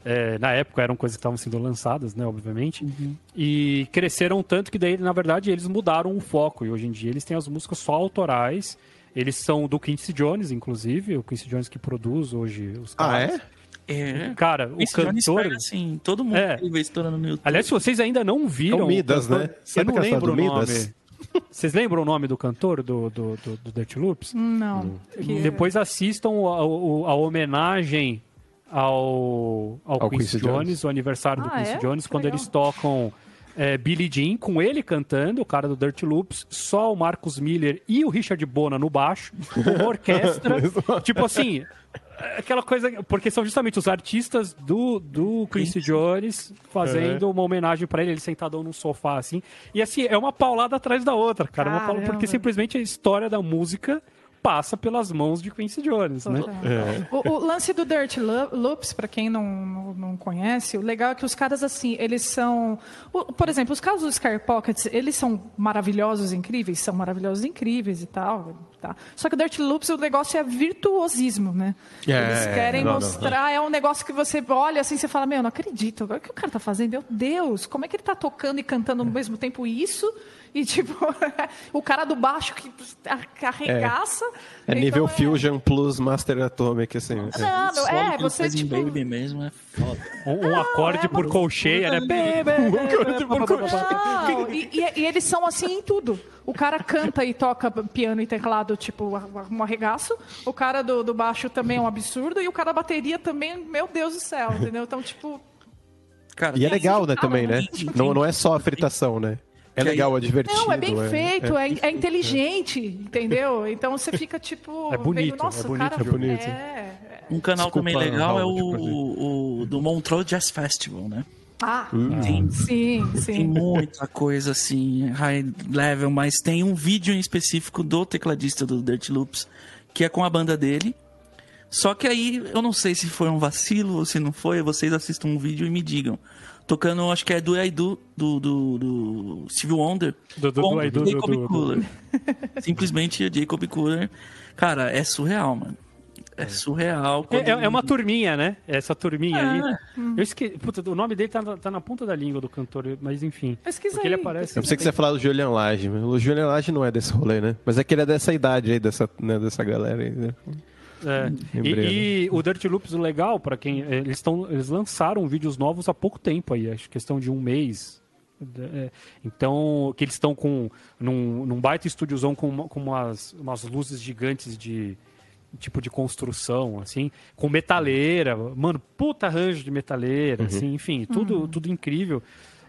É, na época eram coisas que estavam sendo lançadas, né, obviamente, uhum. e cresceram tanto que daí, na verdade, eles mudaram o foco, e hoje em dia eles têm as músicas só autorais, eles são do Quincy Jones, inclusive, o Quincy Jones que produz hoje os caras. Ah, é? É. Cara, o cantor. Pega, assim, todo mundo é. estourando no YouTube. Aliás, se vocês ainda não viram. É o Midas, cantor, né? Você não lembra o nome. Midas? Vocês lembram o nome do cantor do, do, do, do Dirty Loops? Não. Depois assistam a, a- a homenagem ao, ao, Ao Quincy, Quincy Jones, Jones. o aniversário do Ah, Quincy é? Jones, Que quando legal. eles tocam é, Billie Jean, com ele cantando, o cara do Dirty Loops, só o Marcus Miller e o Richard Bona no baixo, uma orquestra. tipo assim, aquela coisa. Porque são justamente os artistas do, do Quincy Jones fazendo uma homenagem pra ele, ele sentadão num sofá assim. E assim, é uma paulada atrás da outra, cara. Uma paulada, porque simplesmente a história da música passa pelas mãos de Quincy Jones, né? O, o lance do Dirt Lo- Loops, para quem não, não, não conhece, o legal é que os caras, assim, eles são... o- por exemplo, os casos dos Sky Pockets, eles são maravilhosos, incríveis, são maravilhosos, incríveis e tal, tá? Só que o Dirt Loops, o negócio é virtuosismo, né? É, eles querem não, não, mostrar, é um negócio que você olha assim, você fala, meu, não acredito, agora o que o cara tá fazendo? Meu Deus, como é que ele tá tocando e cantando ao mesmo tempo isso? E, tipo, o cara do baixo que arregaça. É nível Então, Fusion plus Master Atomic, assim. é. Não, não, é, você tipo. Baby mesmo é foda. Um, um acorde é, por mas- colcheia, né? Não, e, e- e eles são assim em tudo. O cara canta e toca piano e teclado, tipo, um arregaço. O cara do, do baixo também é um absurdo. E o cara da bateria também, meu Deus do céu, entendeu? Então, tipo, Cara, E é legal, né, Ah, também, né? tem- Não, não é só a fritação, né? É legal, é divertido. não, é bem feito, é, é é. inteligente, entendeu? Então você fica tipo. É bonito, vendo, Nossa, é bonito, cara é bonito. É, Um canal Desculpa, também legal é o, tipo o do Montreux Jazz Festival, né? Ah, Tem, sim, tem sim. muita coisa assim, high level, mas tem um vídeo em específico do tecladista do Dirty Loops, que é com a banda dele. Só que aí, eu não sei se foi um vacilo ou se não foi, vocês assistam um vídeo e me digam. Tocando, acho que é do I Do, do, do, do Steve Wonder, Do- do- com do Do, do- Jacob do- do- Cooler. Simplesmente Jacob Cooler. Cara, é surreal, mano. É surreal. É, é- é uma turminha, né? Essa turminha É. aí. Eu esqueci. Puta, o nome dele tá, na- tá na ponta da língua do cantor, mas enfim. Pesquisa Porque ele aí, aparece. Eu pensei que você ia falar do Julian Lage, o Julian Lage não é desse rolê, né? Mas é que ele é dessa idade aí, dessa, né, dessa galera aí, né? É. E, e o Dirty Loops, o legal, pra quem. Eles, tão, eles lançaram vídeos novos há pouco tempo aí, acho que questão de um mês. É, então, que eles estão com. Num, num baita estúdiozão com, uma- com umas, umas luzes gigantes de. Tipo de construção, assim, com metaleira, mano, puta arranjo de metaleira, assim, enfim, tudo, tudo incrível.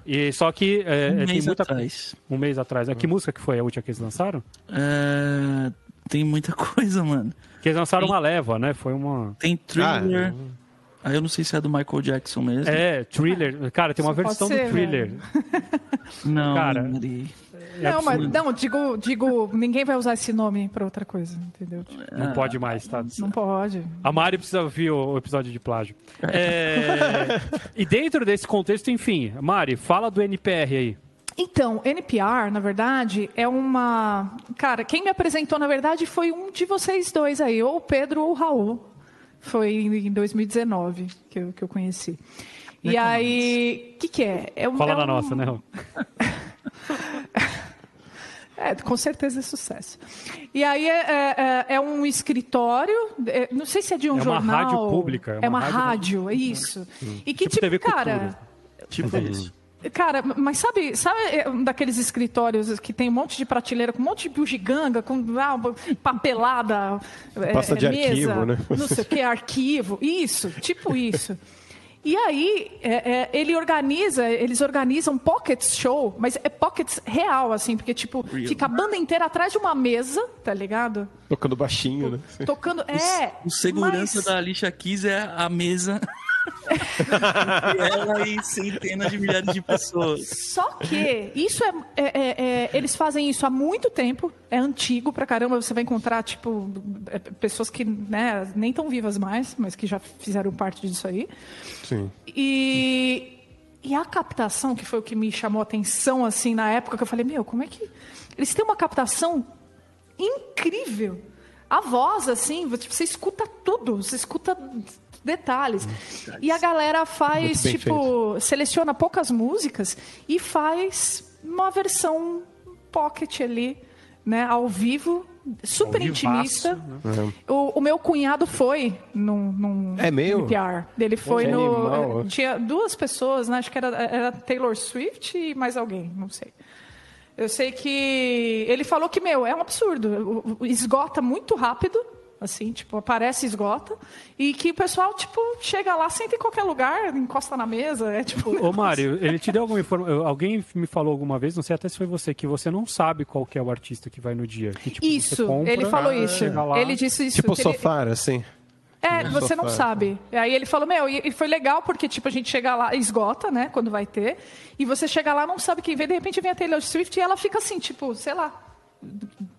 E, só que é, um é, tem mês muita atrás. um mês atrás. Que música que foi a última que eles lançaram? É, tem muita coisa, mano. Que eles lançaram uma leva, né? Foi uma. Tem thriller. Aí eu não sei se é do Michael Jackson mesmo. É, thriller. Cara, tem uma pode versão ser, do thriller. Não, Cara, Mari. É não, mas não, digo, digo, ninguém vai usar esse nome pra outra coisa, entendeu? Não pode mais, tá? Não pode. A Mari precisa ouvir o, o episódio de plágio. É, e dentro desse contexto, enfim, Mari, fala do NPR aí. Então, NPR, na verdade, é uma. Cara, quem me apresentou, na verdade, foi um de vocês dois aí, ou o Pedro ou o Raul. Foi em 2019 que eu, que eu conheci. E aí, o que, que é? é um, Fala é da um- nossa, né? Raul? É, com certeza é sucesso. E aí é, é- é- é um escritório, é, não sei se é de um É uma jornal. rádio pública, É uma, rádio, é isso. E que Tipo tipo, TV cara. Cultura. Tipo isso. Cara, mas sabe, sabe é, um daqueles escritórios que tem um monte de prateleira, com um monte de bugiganga, com ah, papelada, é, Pasta de mesa, arquivo, né? não sei o que, arquivo, isso, tipo isso. E aí, é, é, ele organiza, eles organizam pockets show, mas é pockets real, assim, porque, tipo, fica a banda inteira atrás de uma mesa, tá ligado? Tocando baixinho, né? Tocando. É. O segurança mas- da Alicia Keys é a mesa. E ela e centenas de milhares de pessoas. Só que isso é, é- é- é- Eles fazem isso há muito tempo, é antigo pra caramba. Você vai encontrar, tipo, é, pessoas que né, nem tão vivas mais, mas que já fizeram parte disso aí. Sim. E, e a captação, que foi o que me chamou a atenção, assim, na época, que eu falei, meu, como é que. Eles têm uma captação incrível. A voz, assim, você você escuta tudo, você escuta detalhes. E a galera faz, tipo, seleciona poucas músicas e faz uma versão pocket ali, né, ao vivo, super Ao intimista. vivaço, né? O, o meu cunhado foi num, num É mesmo? NPR. Ele foi no. animal, ó. Tinha duas pessoas, né? Acho que era, era Taylor Swift e mais alguém, não sei. Eu sei que ele falou que, meu, é um absurdo. Esgota muito rápido, assim, tipo, aparece e esgota. E que o pessoal, tipo, chega lá, senta em qualquer lugar, encosta na mesa, é tipo... Ô, Mário, ele te deu alguma informação... Alguém me falou alguma vez, não sei até se foi você, que você não sabe qual que é o artista que vai no dia. Que, tipo, isso, compra, ele falou isso. lá- Ele disse isso. Tipo que ele- sofá, assim. É, você não sofá. sabe. E Aí ele falou, meu, e e foi legal porque, tipo, a gente chega lá, esgota, né, quando vai ter, e você chega lá, não sabe quem vem, de repente vem a Taylor Swift e ela fica assim, tipo, sei lá,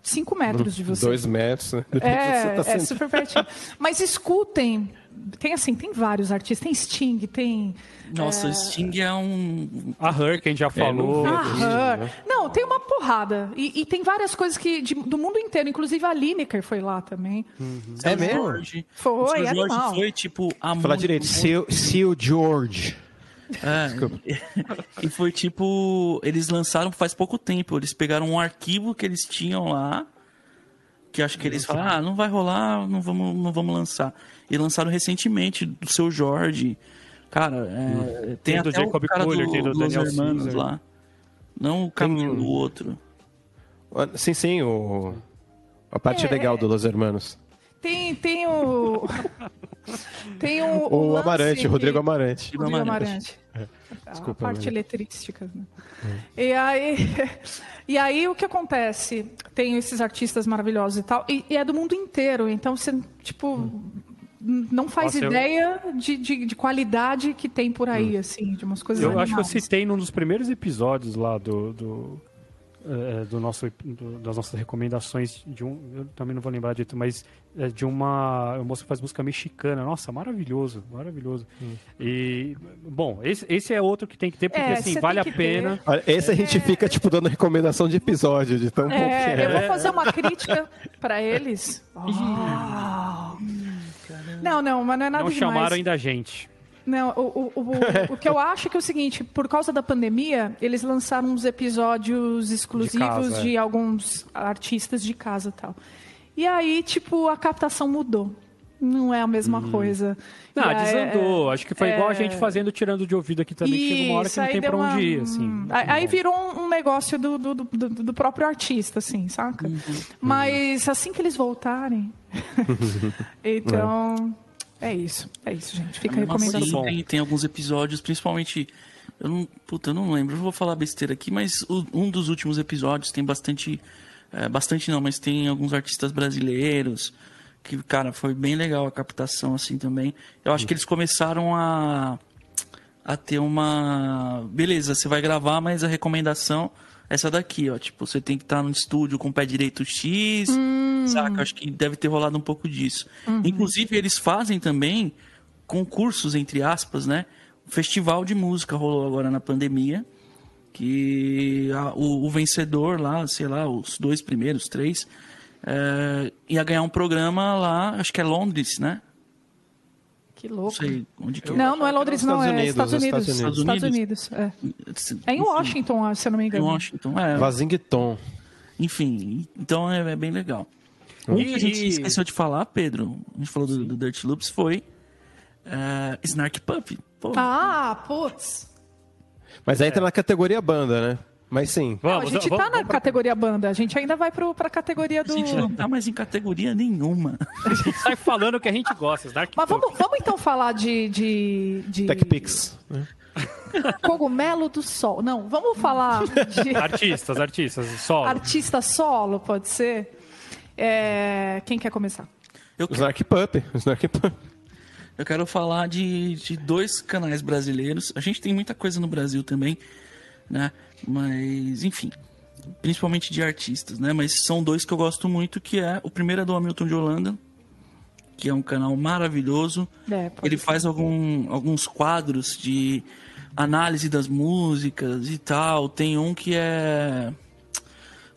cinco metros de você. Dois metros, né? Você É, tá é super pertinho. Mas escutem, tem assim, tem vários artistas, tem Sting, tem... Nossa, Sting é um. A Her, que a gente já falou. Ah, Her. Não, tem uma porrada. E, e tem várias coisas que de- do mundo inteiro, inclusive a Lineker foi lá também. É mesmo? Jorge. Foi, o seu Jorge animal. foi tipo. há Falar direito. Seu, seu George. É, e foi tipo, eles lançaram faz pouco tempo. Eles pegaram um arquivo que eles tinham lá, que acho que eles falaram, ah, não vai rolar, não vamos, não vamos lançar. E lançaram recentemente do seu Jorge. Cara, é, tem, Tem do até Jacob o cara Kohler, do, tem do dos Daniel lá. Não o caminho do outro. Sim, sim, o... a parte É. legal do Los Hermanos. Tem, tem o. Tem o. O lance Amarante, que- Rodrigo Amarante. Rodrigo Amarante. Amarante. Desculpa, a parte Amarante. eletrística. Né? E, aí, e aí o que acontece? Tem esses artistas maravilhosos e tal, e, e é do mundo inteiro. Então você, tipo, n- não faz Nossa, eu- ideia de, de, de qualidade que tem por aí, assim, de umas coisas Eu acho que eu animais. citei num dos primeiros episódios lá do, do, eh, do nosso, do- das nossas recomendações de um. Eu também não vou lembrar dito, mas é de uma, uma moça que faz música mexicana. Nossa, maravilhoso, maravilhoso. E, bom, esse, esse é outro que tem que ter, porque É, assim, vale a pena. ter. Olha, esse a gente fica, tipo, dando recomendação de episódio, de tão bom que É, é. eu vou fazer uma crítica para eles. Oh. Não, não, mas não é nada Não demais. chamaram ainda a gente. Não, o, o, o, o que eu acho que é o seguinte, por causa da pandemia, eles lançaram uns episódios exclusivos de, casa, é. alguns artistas de casa e tal. E aí, tipo, a captação mudou. Não é a mesma coisa. Não, E aí- desandou. Acho que foi igual a é- gente fazendo tirando de ouvido aqui também, que chega uma hora que Isso, não tem pra onde uma- ir, assim. hum, Aí, aí virou um, um negócio do, do, do, do- do próprio artista, assim, saca? Uhum. Mas assim que eles voltarem. então. É isso. É isso, gente. Fica assim, recomendação. tem, tem alguns episódios, principalmente. Eu não, puta, eu não lembro, eu vou falar besteira aqui, mas o- um dos últimos episódios tem bastante. é, bastante não, mas tem alguns artistas brasileiros. Que, cara, foi bem legal a captação, assim também. Eu acho que eles começaram a. a ter uma. Beleza, você vai gravar, mas a recomendação é essa daqui, ó. Tipo, você tem que estar no estúdio com o pé direito X, saca? Acho que deve ter rolado um pouco disso. Inclusive, eles fazem também concursos, entre aspas, né? O festival de música rolou agora na pandemia. Que a- o, o vencedor lá, sei lá, os dois primeiros, três, é, ia ganhar um programa lá, acho que é Londres, né? Que Não louco. sei onde que eu- Não, não é Londres, não, é Estados Unidos. Estados Estados Unidos. Unidos. é. É em Washington, se eu não me Em engano. Washington, é. Vazington. Enfim, então é, é bem legal. Um que a gente E- esqueceu de falar, Pedro, a gente falou do, do Dirt Loops, foi é, Snark Puppy. Pô, Ah, putz. Mas aí entra na categoria banda, né? Mas sim. Não, Vamos, a gente vamos, tá na vamos pra- categoria banda. A gente ainda vai pro, pra categoria a do. gente não tá mais em categoria nenhuma. A gente sai falando o que a gente gosta. Dark Mas vamos, vamos então falar de. de, de TechPix. né? Cogumelo do Sol. Não, vamos falar de Artistas, artistas, solo. artista solo, pode ser? É, Quem quer começar? Eu, O Snark Pup. Snark Pup. eu quero falar de, de dois canais brasileiros. A gente tem muita coisa no Brasil também, né? Mas, enfim, principalmente de artistas, né? Mas são dois que eu gosto muito, que é o primeiro é do Hamilton de Holanda, que é um canal maravilhoso. É, Ele ser. faz algum, alguns quadros de análise das músicas e tal. Tem um que é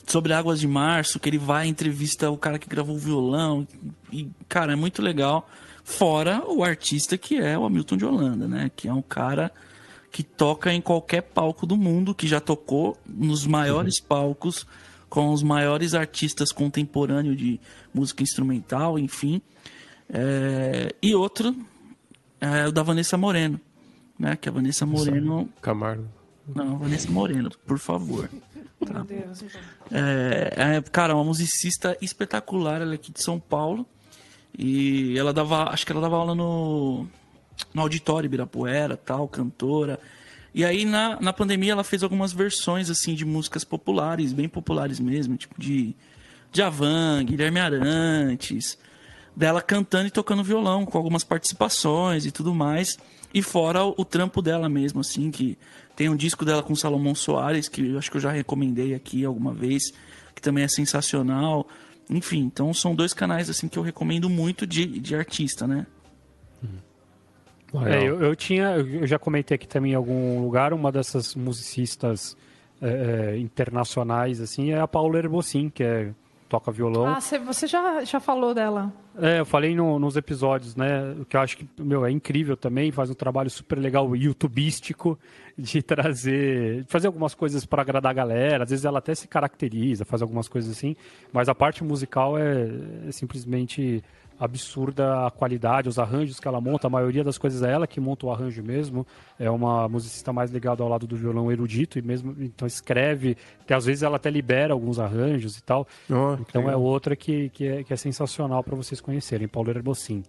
sobre Águas de Março, que ele vai entrevista o cara que gravou o violão. E, cara, é muito legal. Fora o artista que é o Hamilton de Holanda, né? Que é um cara que toca em qualquer palco do mundo, que já tocou nos maiores palcos com os maiores artistas contemporâneos de música instrumental, enfim. É, e outro é o da Vanessa Moreno, né? Que a Vanessa Moreno Camargo. não, Vanessa Moreno, por favor. Tá. Meu Deus. É, é, cara, uma musicista espetacular, ela é aqui de São Paulo. E ela dava, acho que ela dava aula no, no auditório Ibirapuera, tal, cantora. E aí na, na pandemia ela fez algumas versões assim de músicas populares, bem populares mesmo, tipo de Javan, Guilherme Arantes, dela cantando e tocando violão, com algumas participações e tudo mais. E fora o, o trampo dela mesmo, assim, que tem um disco dela com Salomão Soares, que eu acho que eu já recomendei aqui alguma vez, que também é sensacional. Enfim, então são dois canais assim que eu recomendo muito de, de artista, né? É, eu, eu tinha, eu já comentei aqui também em algum lugar, uma dessas musicistas é, é, internacionais, assim, é a Paula Herbocin, que é, toca violão. Ah, cê- você já, já falou dela. É, eu falei no- nos episódios, né? O que eu acho que, meu, é incrível também, faz um trabalho super legal, youtubístico, de trazer, de fazer algumas coisas para agradar a galera. Às vezes ela até se caracteriza, faz algumas coisas assim, mas a parte musical é, é simplesmente absurda a qualidade, os arranjos que ela monta, a maioria das coisas é ela que monta o arranjo mesmo. É uma musicista mais ligada ao lado do violão erudito e mesmo então escreve, que às vezes ela até libera alguns arranjos e tal. Oh, Então é outra que, que, é, que é sensacional para vocês conhecerem, Paulo Herbocin.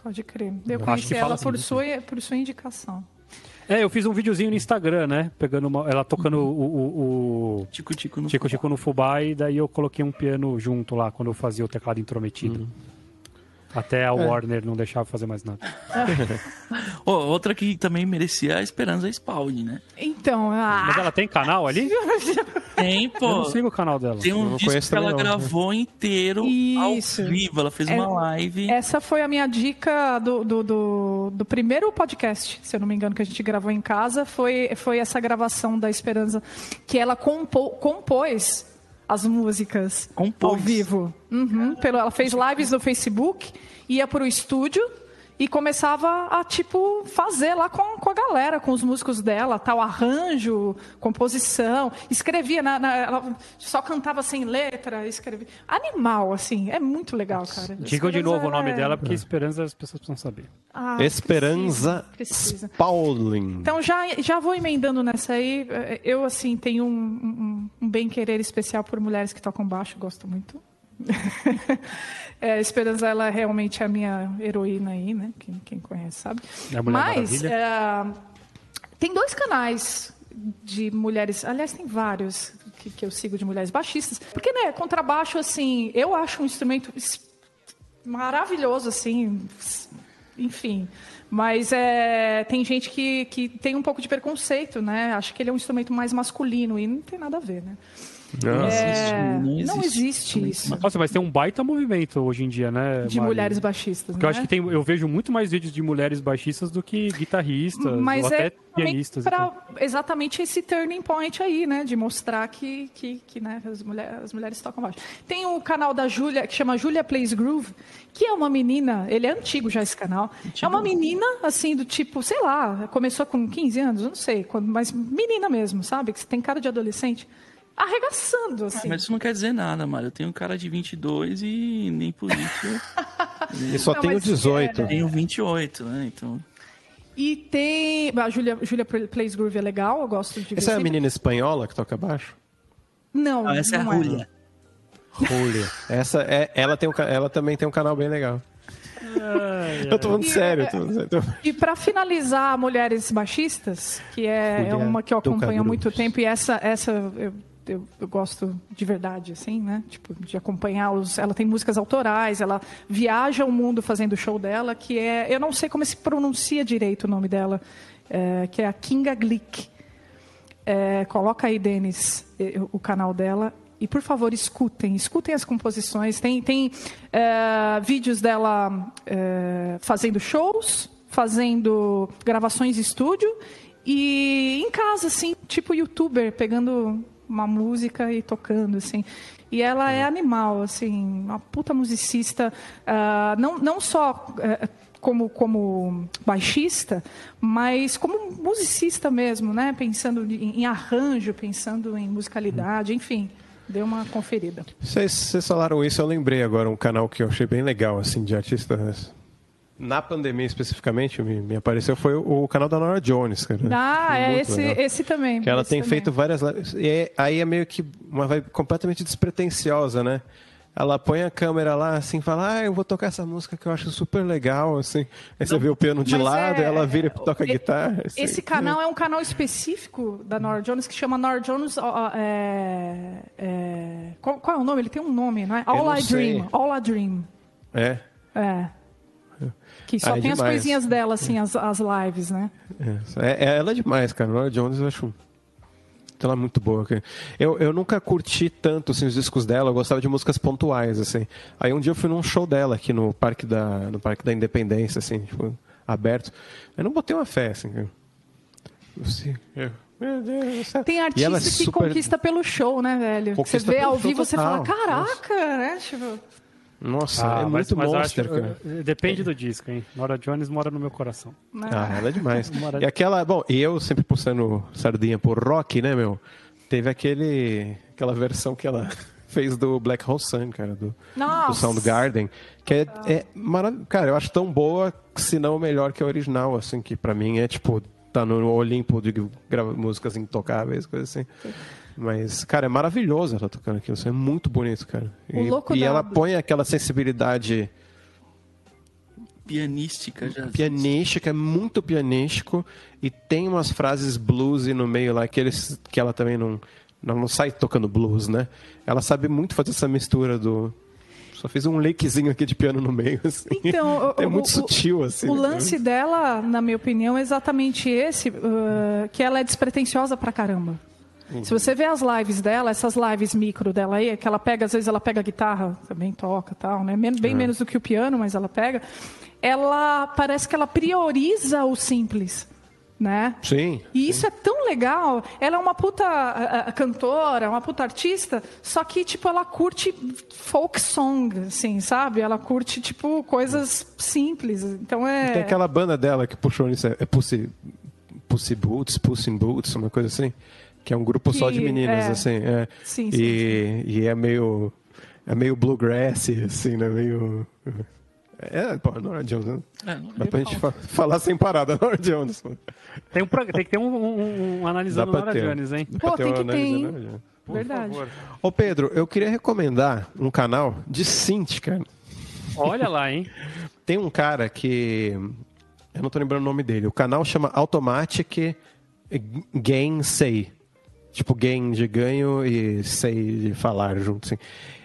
Pode crer. Eu acho conheci ela assim, por, né? sua, por sua indicação. É, eu fiz um videozinho no Instagram, né? Pegando uma, ela tocando o, o, o Tico Tico no Tico Tico no fubá e daí eu coloquei um piano junto lá quando eu fazia o teclado intrometido. Até a Warner não deixava fazer mais nada. Ô, outra que também merecia a Esperança Spalding, né? Então, ah, Mas ela tem canal ali? Tem, Eu pô. não sigo o canal dela. Tem Eu um não disco que ela não. gravou inteiro Isso. ao vivo. Ela fez É- uma live. essa foi a minha dica do, do, do, do primeiro podcast, se eu não me engano, que a gente gravou em casa. Foi, foi essa gravação da Esperança, que ela compo, compôs as músicas Compôs. ao vivo. Uhum, pelo, ela fez lives no Facebook, ia para o estúdio e começava a, tipo, fazer lá com, com a galera, com os músicos dela, tal, arranjo, composição. Escrevia, na, na- ela só cantava sem letra, escrevia. Animal, assim, é muito legal, cara. Digam de Esperança, novo o nome é- dela, porque Esperança as pessoas precisam saber. Ah, Esperanza Precisa. precisa. Spaulding. Então já, já vou emendando nessa aí. Eu, assim, tenho um, um, um bem-querer especial por mulheres que tocam baixo, gosto muito. é, Esperança, ela realmente é a minha heroína aí, né? Quem, quem conhece sabe. É Mas é, tem dois canais de mulheres, aliás, tem vários que, que eu sigo de mulheres baixistas. Porque, né, contrabaixo, assim, eu acho um instrumento maravilhoso, assim, enfim. Mas é, tem gente que, que tem um pouco de preconceito, né? Acha que ele é um instrumento mais masculino e não tem nada a ver, né? Não É, existe. não existe isso. Nossa, mas tem um baita movimento hoje em dia, né? De Mari? mulheres baixistas, Porque eu né? acho que tem, eu vejo muito mais vídeos de mulheres baixistas do que guitarristas, Mas ou até é também pianistas. pra tal. exatamente esse turning point aí, né? De mostrar que, que, que né, as, mulher, as mulheres tocam baixo. Tem o canal da Júlia, que chama Julia Plays Groove, que é uma menina, ele é antigo já esse canal. É uma menina, assim, do tipo, sei lá, começou com 15 anos, eu não sei, mas menina mesmo, sabe? Que tem cara de adolescente. Arregaçando, assim. Mas isso não quer dizer nada, Mário. Eu tenho um cara de 22 e nem por isso E só Não, tenho mas 18. eu tenho 28, né? Então, E tem. A Julia, Julia Plays Groove é legal, eu gosto de ver. Essa é a menina espanhola que toca baixo? Não, ah, essa é a não Julia. Julia. Essa é, ela, tem um, ela também tem um canal bem legal. Eu tô falando E, sério. é, tô- E para finalizar, Mulheres Baixistas, que é, é uma que eu acompanho há muito tempo, e essa, essa eu, eu, eu gosto de verdade, assim, né? Tipo, de acompanhar os. Ela tem músicas autorais, ela viaja o mundo fazendo o show dela, que é. Eu não sei como se pronuncia direito o nome dela, é, que é a Kinga Glick. É, coloca aí, Denis, o canal dela. E, por favor, escutem. Escutem as composições. Tem, tem eh, vídeos dela eh, fazendo shows, fazendo gravações de estúdio. E em casa, assim, tipo youtuber, pegando uma música e tocando, assim. E ela é animal, assim, uma puta musicista. ah, não, não só... eh, como, como baixista, mas como musicista mesmo, né? Pensando em, em arranjo, pensando em musicalidade, enfim, deu uma conferida. Vocês, vocês falaram isso, eu lembrei agora um canal que eu achei bem legal, assim, de artistas na pandemia especificamente, me, me apareceu foi o, o, canal da Nora Jones, cara. Ah, é esse, esse também. Que ela tem também. feito várias E é, aí é meio que uma vibe completamente despretensiosa, né? Ela põe a câmera lá, assim, fala, ah, eu vou tocar essa música que eu acho super legal, assim. Aí você vê o piano de Mas lado, é- ela vira e toca é- guitarra. assim. Esse canal é um canal específico da Nora Jones que chama Nora Jones. é, é, qual, qual é o nome? Ele tem um nome, não é? All não I. Dream. All I Dream. É, É. Que só Ah, é tem as demais. coisinhas dela, assim, as, as lives, né? é, é- ela é demais, cara. Nora Jones eu acho ela é muito boa. Eu, eu nunca curti tanto assim, os discos dela, eu gostava de músicas pontuais, assim. Aí um dia eu fui num show dela aqui no Parque da, no Parque da Independência, assim, tipo, aberto. Eu não botei uma fé, assim. Assim, eu- meu Deus. Tem E artista é que super- conquista pelo show, né, velho? Você Conquista vê pelo ao vivo, você total. fala, caraca, né? Tipo, Nossa, Ah, é mas- muito mas monster, acho- cara. eh, Depende do disco, hein? Nora Jones mora no meu coração. Ah, ela é demais. E aquela, bom, e eu sempre puxando sardinha por rock, né, meu? Teve aquele, aquela versão que ela fez do Black Hole Sun, cara, do, do. Soundgarden, que é, é maravilhoso. Cara, eu acho tão boa, se não melhor que a original, assim, que pra mim é tipo, tá no Olimpo de músicas intocáveis, coisas assim. Mas, cara, é maravilhoso ela tocando aquilo, isso é muito bonito, cara. O E, louco e ela põe aquela sensibilidade Pianística já. pianística, é muito pianístico e tem umas frases bluesy no meio lá que, eles, que ela também não, não, não sai tocando blues, né? Ela sabe muito fazer essa mistura do. Só fiz um lakezinho aqui de piano no meio, assim. Então, o- é o- muito o- sutil, assim. O lance dela, na minha opinião, é exatamente esse, uh, que ela é despretensiosa pra caramba. Uhum. Se você vê as lives dela, essas lives micro dela aí, que ela pega, às vezes ela pega a guitarra, também toca tal, né? Men- Bem menos do que o piano, mas ela pega. Ela parece que ela prioriza o simples, né? Sim. E isso é tão legal. Ela é uma puta ah, ah, cantora, uma puta artista, só que, tipo, ela curte folk song, assim, sabe? Ela curte, tipo, coisas simples. Então é. Tem aquela banda dela que puxou nisso, é Pussy, Pussy Boots, Pussy in Boots, uma coisa assim. Que é um grupo só de Que- meninas, é. assim. É. Sim, sim, e, e é meio. É meio bluegrass, assim, né? Meio. É, pô, Nora Jones, né? É, não- Dá pra gente fa- falar sem parar da Nora Jones. Tem, um, tem que ter um, um, um analisando Nora ter. Jones, hein? Pô, tem que ter, Jones. Verdade. Ô Pedro, eu queria recomendar um canal de synth, cara. Olha lá, hein? Tem um cara que. Eu não tô lembrando o nome dele. O canal chama Automatic Gain Say. Tipo, gain de ganho e say de falar junto, assim.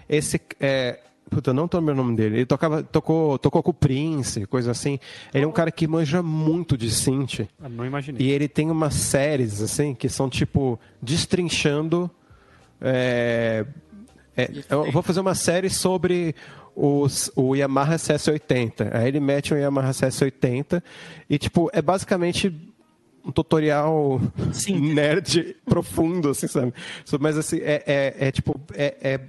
Esse é. Puta, eu não tô lembrando o nome dele. Ele tocava, tocou, tocou com o Prince, coisa assim. Ele é um cara que manja muito de synth. Ah, Não imaginei. E ele tem umas séries, assim, que são tipo, destrinchando. é, é, eu vou fazer uma série sobre os, o Yamaha CS80. Aí ele mete um Yamaha CS80 e, tipo, é basicamente um tutorial Sim. nerd profundo, assim, sabe? Mas, assim, é, é, é, tipo, é, é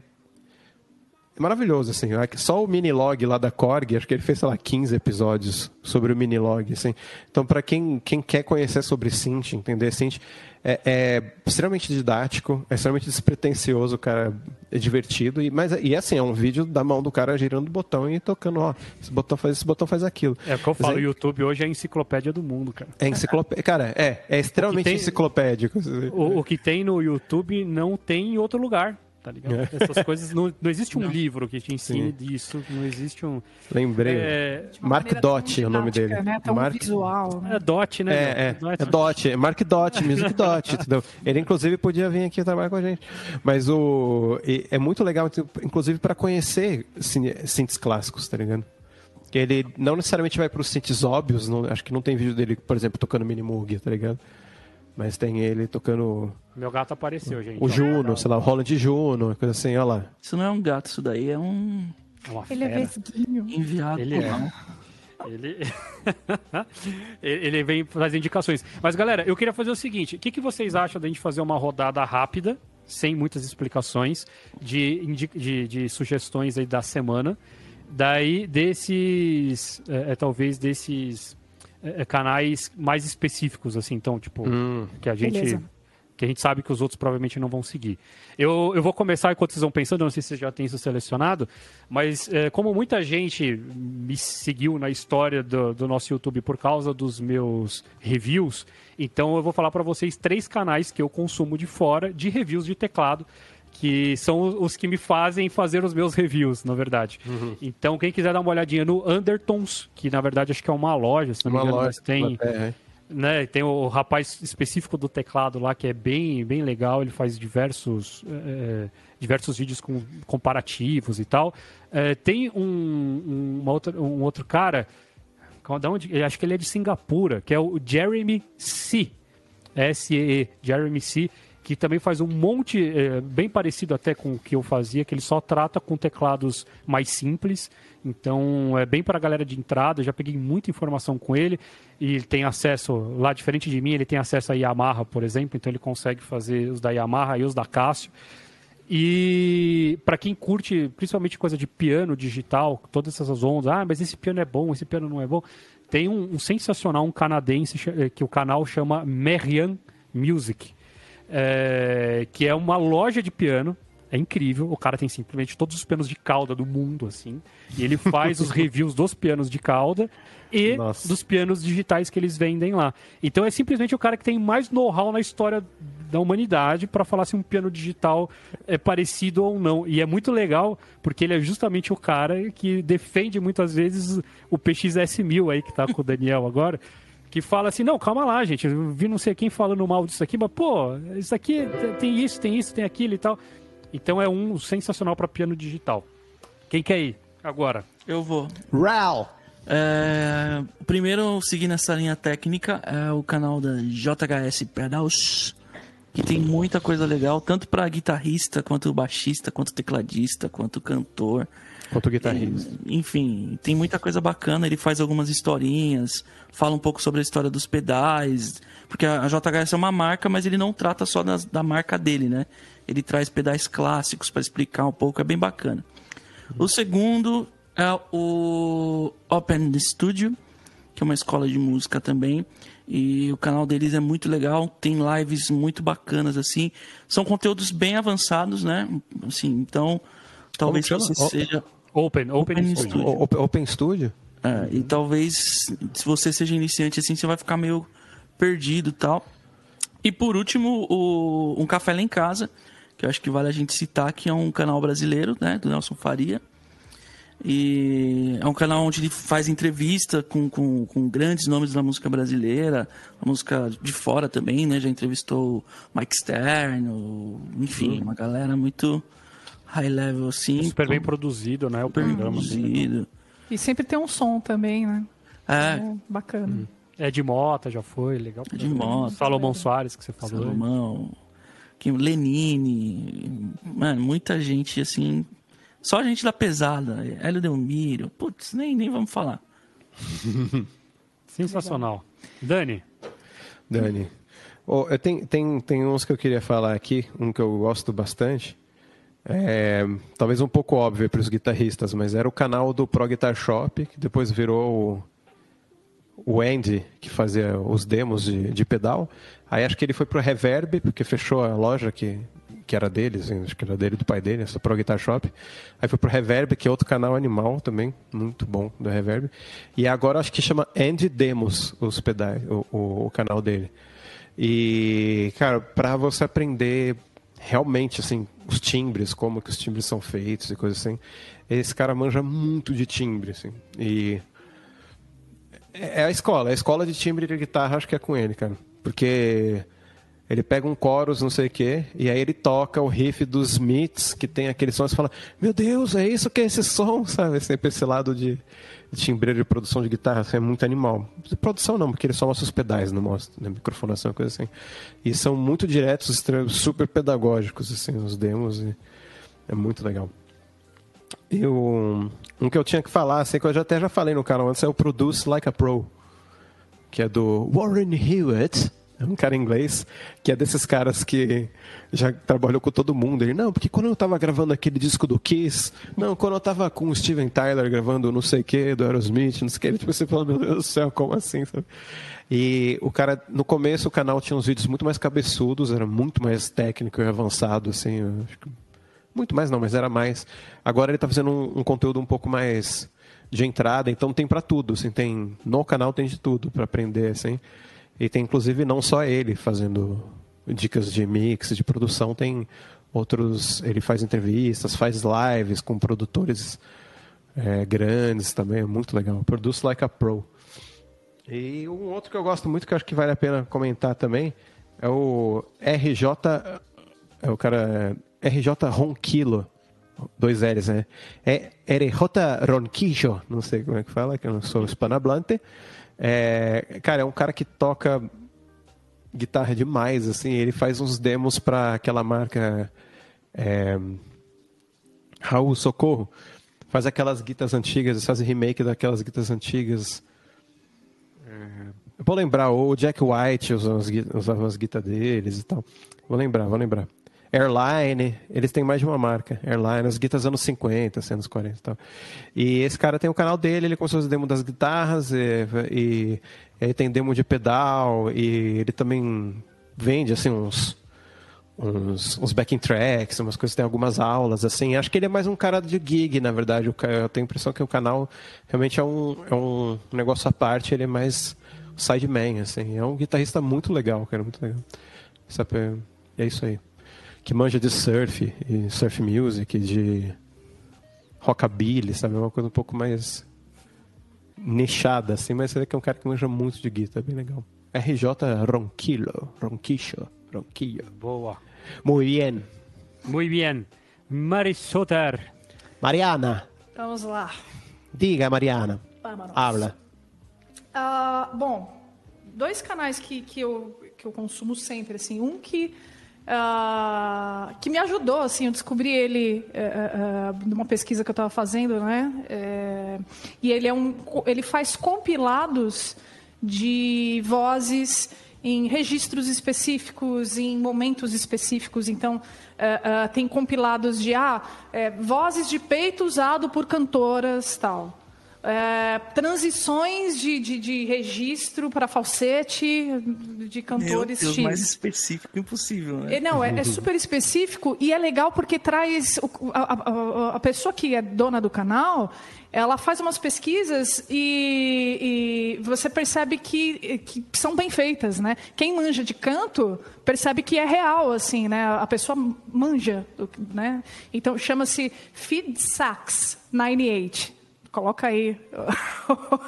é maravilhoso, assim. Só o minilog lá da Korg, acho que ele fez, sei lá, 15 episódios sobre o minilog, assim. Então, para quem, quem quer conhecer sobre synth, entender synth, é, é extremamente didático, é extremamente despretensioso, cara, é divertido. E, mas, e assim, é um vídeo da mão do cara girando o botão e tocando, ó, esse botão faz esse botão faz aquilo. É o que eu falo, o é- YouTube hoje é a enciclopédia do mundo, cara. É enciclopédia. Cara, é, é extremamente tem- enciclopédico. O, o que tem no YouTube não tem em outro lugar, tá ligado? É. Essas coisas, não, não existe um livro que te ensine disso, não existe um... Lembrei. É, Mark Dot é o nome dele. Né? Tão Mark- visual. Né? é DOT, né? É, é, meu? é Dot, é Mark Dot, Music Dot, entendeu? Ele inclusive podia vir aqui trabalhar com a gente. Mas o e é muito legal, inclusive para conhecer synths clássicos, tá ligado? Que ele não necessariamente vai para os synths óbvios, não- acho que não tem vídeo dele, por exemplo, tocando Minimoog, tá ligado? Mas tem ele tocando Meu gato apareceu, gente. o Juno, sei lá, o Roland Juno, coisa assim, olha lá. Isso não é um gato, isso daí é um É uma Ele é vesguinho. enviado Ele por é. Ele... ele vem fazer indicações. Mas, galera, eu queria fazer o seguinte: o que, que vocês acham da gente fazer uma rodada rápida, sem muitas explicações, de, de, de sugestões aí da semana? Daí, desses. é, é, talvez desses canais mais específicos, assim, então, tipo, que a gente. Beleza. que a gente sabe que os outros provavelmente não vão seguir. Eu, eu vou começar enquanto vocês vão pensando, não sei se você já tem isso selecionado, mas é, como muita gente me seguiu na história do, do, nosso YouTube por causa dos meus reviews, então eu vou falar para vocês três canais que eu consumo de fora de reviews de teclado que são os que me fazem fazer os meus reviews, na verdade. Uhum. Então, quem quiser dar uma olhadinha no Undertons, que na verdade acho que é uma loja, se não me engano, loja, tem. É. Né, tem o rapaz específico do teclado lá que é bem, bem legal, ele faz diversos, é, diversos vídeos com comparativos e tal. É, tem um, um, uma outra, um outro cara, da onde, acho que ele é de Singapura, que é o Jeremy C. S-E-E, Jeremy C que também faz um monte, é, bem parecido até com o que eu fazia, que ele só trata com teclados mais simples. Então é bem para a galera de entrada. Já peguei muita informação com ele e ele tem acesso, lá diferente de mim, ele tem acesso a Yamaha, por exemplo, então ele consegue fazer os da Yamaha e os da Casio. E para quem curte principalmente coisa de piano digital, todas essas ondas, ah, mas esse piano é bom, esse piano não é bom. Tem um, um sensacional, um canadense eh, que o canal chama Merian Music é, que é uma loja de piano. É incrível, o cara tem simplesmente todos os pianos de cauda do mundo, assim. E ele faz os reviews dos pianos de cauda e Nossa. dos pianos digitais que eles vendem lá. Então é simplesmente o cara que tem mais know-how na história da humanidade para falar se um piano digital é parecido ou não. E é muito legal porque ele é justamente o cara que defende muitas vezes o PXS1000 aí que tá com o Daniel agora que fala assim, não, calma lá, gente, eu vi não sei quem falando mal disso aqui, mas, pô, isso aqui tem isso, tem isso, tem aquilo e tal. Então é um sensacional para piano digital. Quem quer ir agora? Eu vou. Ral! É, primeiro, seguindo essa linha técnica, é o canal da JHS Pedals, que tem muita coisa legal, tanto para guitarrista, quanto baixista, quanto tecladista, quanto cantor. Quanto guitarrista. Enfim, tem muita coisa bacana. Ele faz algumas historinhas, fala um pouco sobre a história dos pedais. Porque a JHS é uma marca, mas ele não trata só das, da marca dele, né? Ele traz pedais clássicos para explicar um pouco, é bem bacana. O segundo é o Open Studio, que é uma escola de música também. E o canal deles é muito legal, tem lives muito bacanas assim. São conteúdos bem avançados, né? Assim, então, talvez você seja Open, Open, Open Studio. Open, Open Studio? É, e talvez, se você seja iniciante assim, você vai ficar meio perdido e tal. E por último, o, um Café Lá em Casa, que eu acho que vale a gente citar, que é um canal brasileiro, né, do Nelson Faria. E é um canal onde ele faz entrevista com, com, com grandes nomes da música brasileira, a música de fora também, né? Já entrevistou Mike Stern, enfim, uma galera muito high level assim. Super bem produzido, né? O programa. Produzido. E sempre tem um som também, né? É. é bacana. Hum. É de Mota, já foi, legal. É de Mota. Salomão é. Soares, que você falou. Salomão. Lenine. Mano, muita gente, assim... Só a gente da pesada. Hélio Delmiro. Putz, nem, nem vamos falar. Sensacional. Dani. Dani. Oh, eu tenho, tem, tem uns que eu queria falar aqui. Um que eu gosto bastante é, talvez um pouco óbvio para os guitarristas, mas era o canal do Pro Guitar Shop, que depois virou o, o Andy, que fazia os demos de, de pedal. Aí acho que ele foi para o Reverb, porque fechou a loja que, que era deles, acho que era dele do pai dele, essa Pro Guitar Shop. Aí foi para o Reverb, que é outro canal animal também, muito bom do Reverb. E agora acho que chama Andy Demos, os pedais, o, o, o canal dele. E, cara, para você aprender realmente, assim, os timbres, como que os timbres são feitos e coisas assim. Esse cara manja muito de timbre, assim. E é a escola, a escola de timbre de guitarra acho que é com ele, cara. Porque ele pega um chorus, não sei o quê, e aí ele toca o riff dos Smiths, que tem aquele som, e fala, meu Deus, é isso que é esse som, sabe? Sempre esse lado de, de timbreiro de produção de guitarra, assim, é muito animal. De produção não, porque ele só mostra os pedais, não mostra né? microfonação, coisa assim. E são muito diretos, super pedagógicos, assim, os demos, e é muito legal. E o, um que eu tinha que falar, assim, que eu já, até já falei no canal antes, é o Produce Like a Pro, que é do Warren Hewitt, Um cara inglês que é desses caras que já trabalhou com todo mundo. Ele, não, porque quando eu tava gravando aquele disco do Kiss, não, quando eu tava com o Steven Tyler gravando não sei o que, do Aerosmith, não sei o que, tipo, você fala, meu Deus do céu, como assim? Sabe? E o cara, no começo o canal tinha uns vídeos muito mais cabeçudos, era muito mais técnico e avançado, assim, muito mais não, mas era mais. Agora ele tá fazendo um, um conteúdo um pouco mais de entrada, então tem para tudo, assim, tem no canal tem de tudo para aprender, assim. E tem inclusive não só ele fazendo dicas de mix, de produção, tem outros. Ele faz entrevistas, faz lives com produtores é, grandes também, é muito legal. Produce Like a Pro. E um outro que eu gosto muito, que eu acho que vale a pena comentar também, é o RJ. É o cara. RJ Ronquilo. Dois L's, né? É RJ Ronquillo, não sei como é que fala, que eu não sou hispanohablante. É, cara, é um cara que toca guitarra demais, assim. Ele faz uns demos para aquela marca é, Raul Socorro. Faz aquelas guitarras antigas, faz remake daquelas guitarras antigas. Vou lembrar, o Jack White usava as guitarras deles e tal. Vou lembrar, vou lembrar. Airline, eles têm mais de uma marca. Airline, as guitarras anos 50, assim, anos 40 e tal. E esse cara tem o canal dele, ele a fazer demo das guitarras, e, e, ele tem demo de pedal, e ele também vende, assim, uns, uns, uns backing tracks, umas coisas, tem algumas aulas, assim. Acho que ele é mais um cara de gig, na verdade. Eu tenho a impressão que o canal realmente é um, é um negócio à parte, ele é mais sideman, assim. É um guitarrista muito legal, cara, muito legal. É isso aí que manja de surf e surf music, de rockabilly, sabe? Uma coisa um pouco mais nichada, assim, mas você que é um cara que manja muito de guitarra, é bem legal. RJ Ronquillo, Ronquillo, Ronquillo. Boa. Muy bien. Muy bien. Marisoter. Mariana. Vamos lá. Diga, Mariana. Vámonos. Habla. Uh, bom, dois canais que, que, eu, que eu consumo sempre, assim. Um que Uh, que me ajudou, assim, eu descobri ele uh, uh, numa pesquisa que eu estava fazendo, né? E ele é um, ele faz compilados de vozes em registros específicos, em momentos específicos. Então, tem compilados de ah, vozes de peito usado por cantoras, tal. É, transições de, de, de registro para falsete de cantores Meu Deus, X. mais específico impossível, né? É, não, é, é, super específico e é legal porque traz a, a, a, pessoa que é dona do canal, ela faz umas pesquisas e, e você percebe que, que, são bem feitas, né? Quem manja de canto percebe que é real, assim, né? A pessoa manja, né? Então chama-se Feed Sax 98. Coloca aí.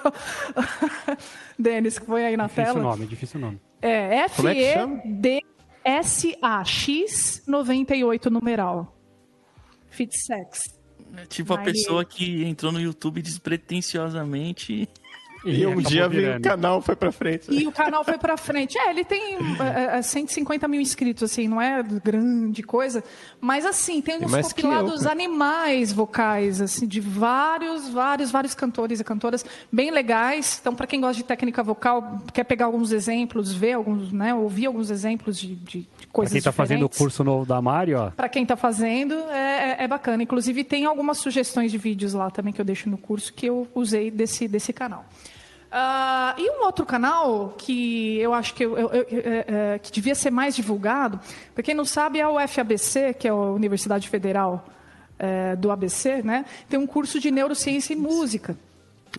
Denis, que foi aí na difícil tela. Difícil nome, difícil nome. É F-E-D-S-A-X-98 numeral. Fitsex. É tipo a pessoa que entrou no YouTube despretensiosamente e, e um dia o canal foi pra frente. E o canal foi pra frente. É, ele tem é, 150 é, mil inscritos, assim, não é grande coisa. Mas, assim, tem uns compilados eu, animais vocais, assim, de vários, vários, vários cantores e cantoras bem legais. Então, para quem gosta de técnica vocal, quer pegar alguns exemplos, ver alguns, né, ouvir alguns exemplos de, de, de coisas Pra quem tá fazendo o curso novo da Mari, ó. Pra quem tá fazendo, é, é, é bacana. Inclusive, tem algumas sugestões de vídeos lá também que eu deixo no curso que eu usei desse, desse canal. Uh, e um outro canal que eu acho que, eu, eu, eu, é, que devia ser mais divulgado, para quem não sabe, é o FABC, que é a Universidade Federal é, do ABC, né? tem um curso de neurociência e música.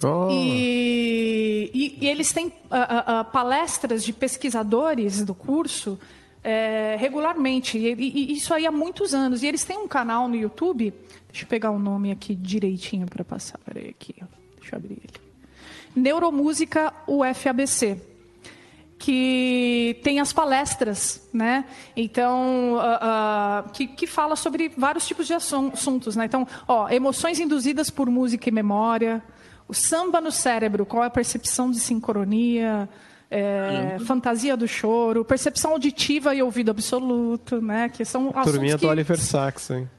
Oh. E, e, e, eles têm uh, uh, palestras de pesquisadores do curso é, regularmente, e, e, isso aí há muitos anos. E eles têm um canal no YouTube, deixa eu pegar o nome aqui direitinho para passar, peraí aqui, deixa eu abrir ele. Neuromúsica UFABC, que tem as palestras, né? Então, uh, uh, que, que fala sobre vários tipos de assuntos, né? Então, ó, emoções induzidas por música e memória, o samba no cérebro, qual é a percepção de sincronia, é, fantasia do choro, percepção auditiva e ouvido absoluto, né? Que são assuntos Turminha que... do Oliver Sacks, hein?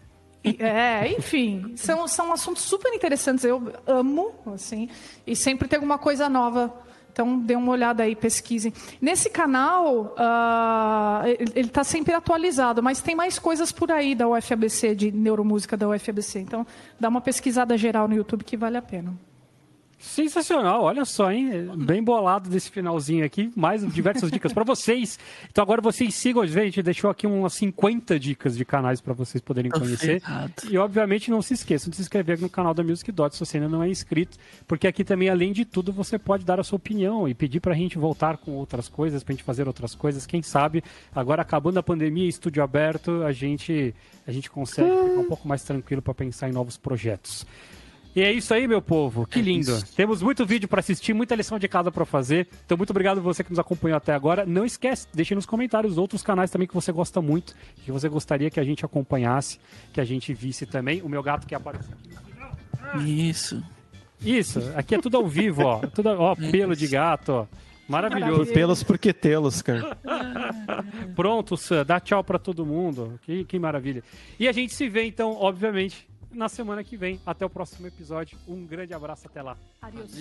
É, enfim, são, são assuntos super interessantes. Eu amo, assim, e sempre tem alguma coisa nova Então, dê uma olhada aí, pesquisem. Nesse canal, uh, ele está sempre atualizado, mas tem mais coisas por aí da UFABC, de neuromúsica da UFABC. Então, dá uma pesquisada geral no YouTube que vale a pena. Sensacional, olha só, hein? Bem bolado desse finalzinho aqui. Mais diversas dicas para vocês. Então agora vocês sigam a gente, deixou aqui umas 50 dicas de canais para vocês poderem conhecer. E obviamente não se esqueçam de se inscrever no canal da Music Dot se você ainda não é inscrito, porque aqui também, além de tudo, você pode dar a sua opinião e pedir para a gente voltar com outras coisas, para a gente fazer outras coisas. Quem sabe, agora acabando a pandemia, estúdio aberto, a gente, a gente consegue ficar um pouco mais tranquilo para pensar em novos projetos. E é isso aí, meu povo. Que é lindo. É Temos muito vídeo para assistir, muita lição de casa para fazer. Então, muito obrigado você que nos acompanhou até agora. Não esquece, deixe nos comentários outros canais também que você gosta muito, que você gostaria que a gente acompanhasse, que a gente visse também. O meu gato que aparece aqui. Isso. Isso, aqui é tudo ao vivo, ó. Tudo, ó, pelo de gato, ó. Maravilhoso. Pelos porque tê-los, cara. Pronto, Sam, dá tchau para todo mundo. Que, que maravilha. E a gente se vê, então, obviamente, na semana que vem. Até o próximo episódio. Um grande abraço, até lá. Adeus.